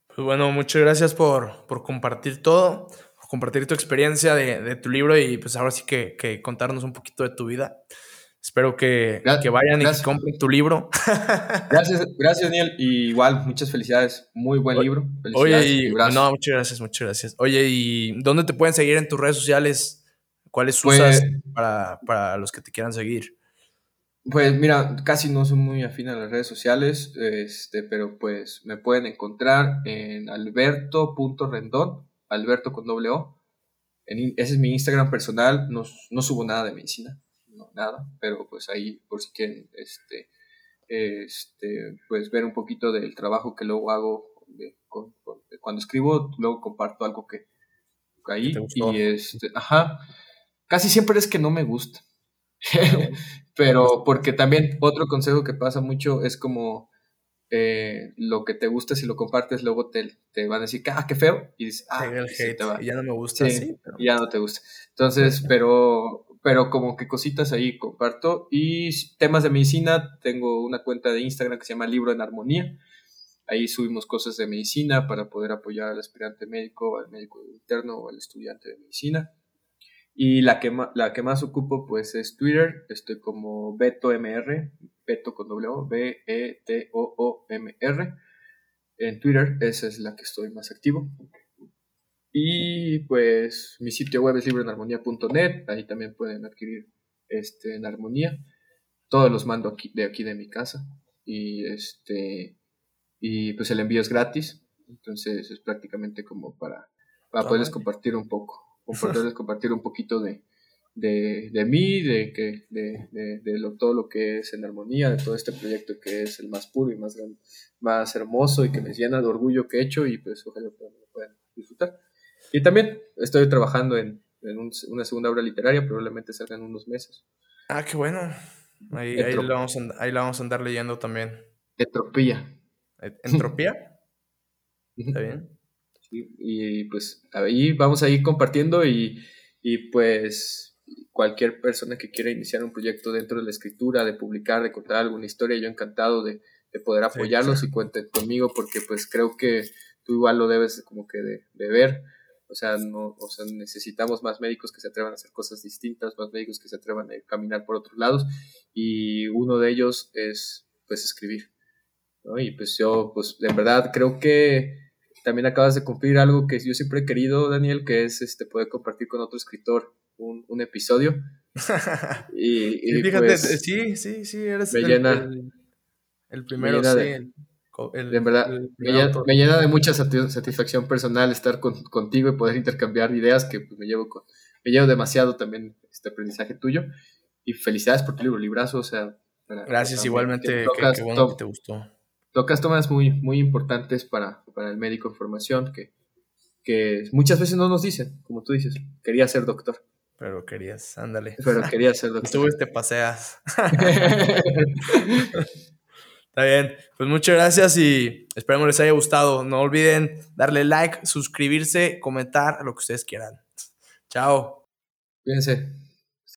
[SPEAKER 1] Pues bueno, muchas gracias por, por compartir todo, compartir tu experiencia de, de, tu libro y pues ahora sí que contarnos un poquito de tu vida. Espero que, que vayan y que compren tu libro.
[SPEAKER 2] gracias, gracias, Daniel. Y igual, muchas felicidades. Muy buen libro.
[SPEAKER 1] Oye, y, no, muchas gracias, muchas gracias. Oye, ¿y dónde te pueden seguir en tus redes sociales? ¿Cuáles pues usas para, para, los que te quieran seguir?
[SPEAKER 2] Pues mira, casi no soy muy afín a las redes sociales, este, pero pues me pueden encontrar en alberto.rendón, alberto con doble O. En, ese es mi Instagram personal, no, no subo nada de medicina nada, pero pues ahí por si quieren, este, este, pues ver un poquito del trabajo que luego hago cuando escribo, luego comparto algo que ahí y este, ajá, casi siempre es que no me gusta, pero porque también otro consejo que pasa mucho es como eh, lo que te gusta, si lo compartes, luego te, te van a decir, ah, qué feo, y dices, ah,
[SPEAKER 1] ya no me gusta, sí,
[SPEAKER 2] ya no te gusta. Entonces, pero pero como que cositas ahí comparto. Y temas de medicina, tengo una cuenta de Instagram que se llama Libro en Armonía. Ahí subimos cosas de medicina para poder apoyar al aspirante médico, al médico interno o al estudiante de medicina. Y la que, la que más ocupo pues es Twitter. Estoy como BetoMR, Beto con W, B-E-T-O-O-M-R. En Twitter, esa es la que estoy más activo. Y pues mi sitio web es libroenarmonía.net, ahí también pueden adquirir este, en armonía. Todos los mando aquí, de aquí de mi casa. Y este y pues el envío es gratis. Entonces es prácticamente como para, para poderles compartir un poco, poderles compartir un poquito de, de, de mí, de, que, de, de, de lo, todo lo que es en armonía, de todo este proyecto que es el más puro y más, más hermoso y que me llena de orgullo que he hecho y pues ojalá lo puedan disfrutar. Y también estoy trabajando en, una segunda obra literaria, probablemente salga en unos meses.
[SPEAKER 1] Ah, qué bueno. Ahí, ahí, la vamos vamos a andar leyendo también.
[SPEAKER 2] Entropía.
[SPEAKER 1] ¿Entropía? ¿Está bien?
[SPEAKER 2] y pues ahí vamos a ir compartiendo y, y pues cualquier persona que quiera iniciar un proyecto dentro de la escritura, de publicar, de contar alguna historia, yo encantado de, de poder apoyarlos y cuenten conmigo porque pues creo que tú igual lo debes como que de, de ver o sea, no, o sea, necesitamos más médicos que se atrevan a hacer cosas distintas, más médicos que se atrevan a caminar por otros lados. Y uno de ellos es, pues, escribir. ¿no? Y pues yo, pues, de verdad creo que también acabas de cumplir algo que yo siempre he querido, Daniel, que es este, poder compartir con otro escritor un, un episodio.
[SPEAKER 1] y, fíjate, pues, sí, sí, sí, eres
[SPEAKER 2] el, llena,
[SPEAKER 1] el, primero, sí
[SPEAKER 2] en verdad, me, llena, de mucha satisfacción personal estar contigo y poder intercambiar ideas que pues, me, llevo con, me llevo demasiado también este aprendizaje tuyo. Y felicidades por tu libro, librazo. O sea,
[SPEAKER 1] Gracias, igualmente. Tocas, que, te gustó.
[SPEAKER 2] Tocas tomas muy, muy importantes para, para el médico en formación que, que muchas veces no nos dicen, como tú dices, quería ser doctor.
[SPEAKER 1] Pero querías, ándale.
[SPEAKER 2] Pero quería ser doctor.
[SPEAKER 1] Tú te paseas. Está bien. Pues muchas gracias y esperemos les haya gustado. No olviden darle like, suscribirse, comentar, lo que ustedes quieran. Chao.
[SPEAKER 2] Cuídense.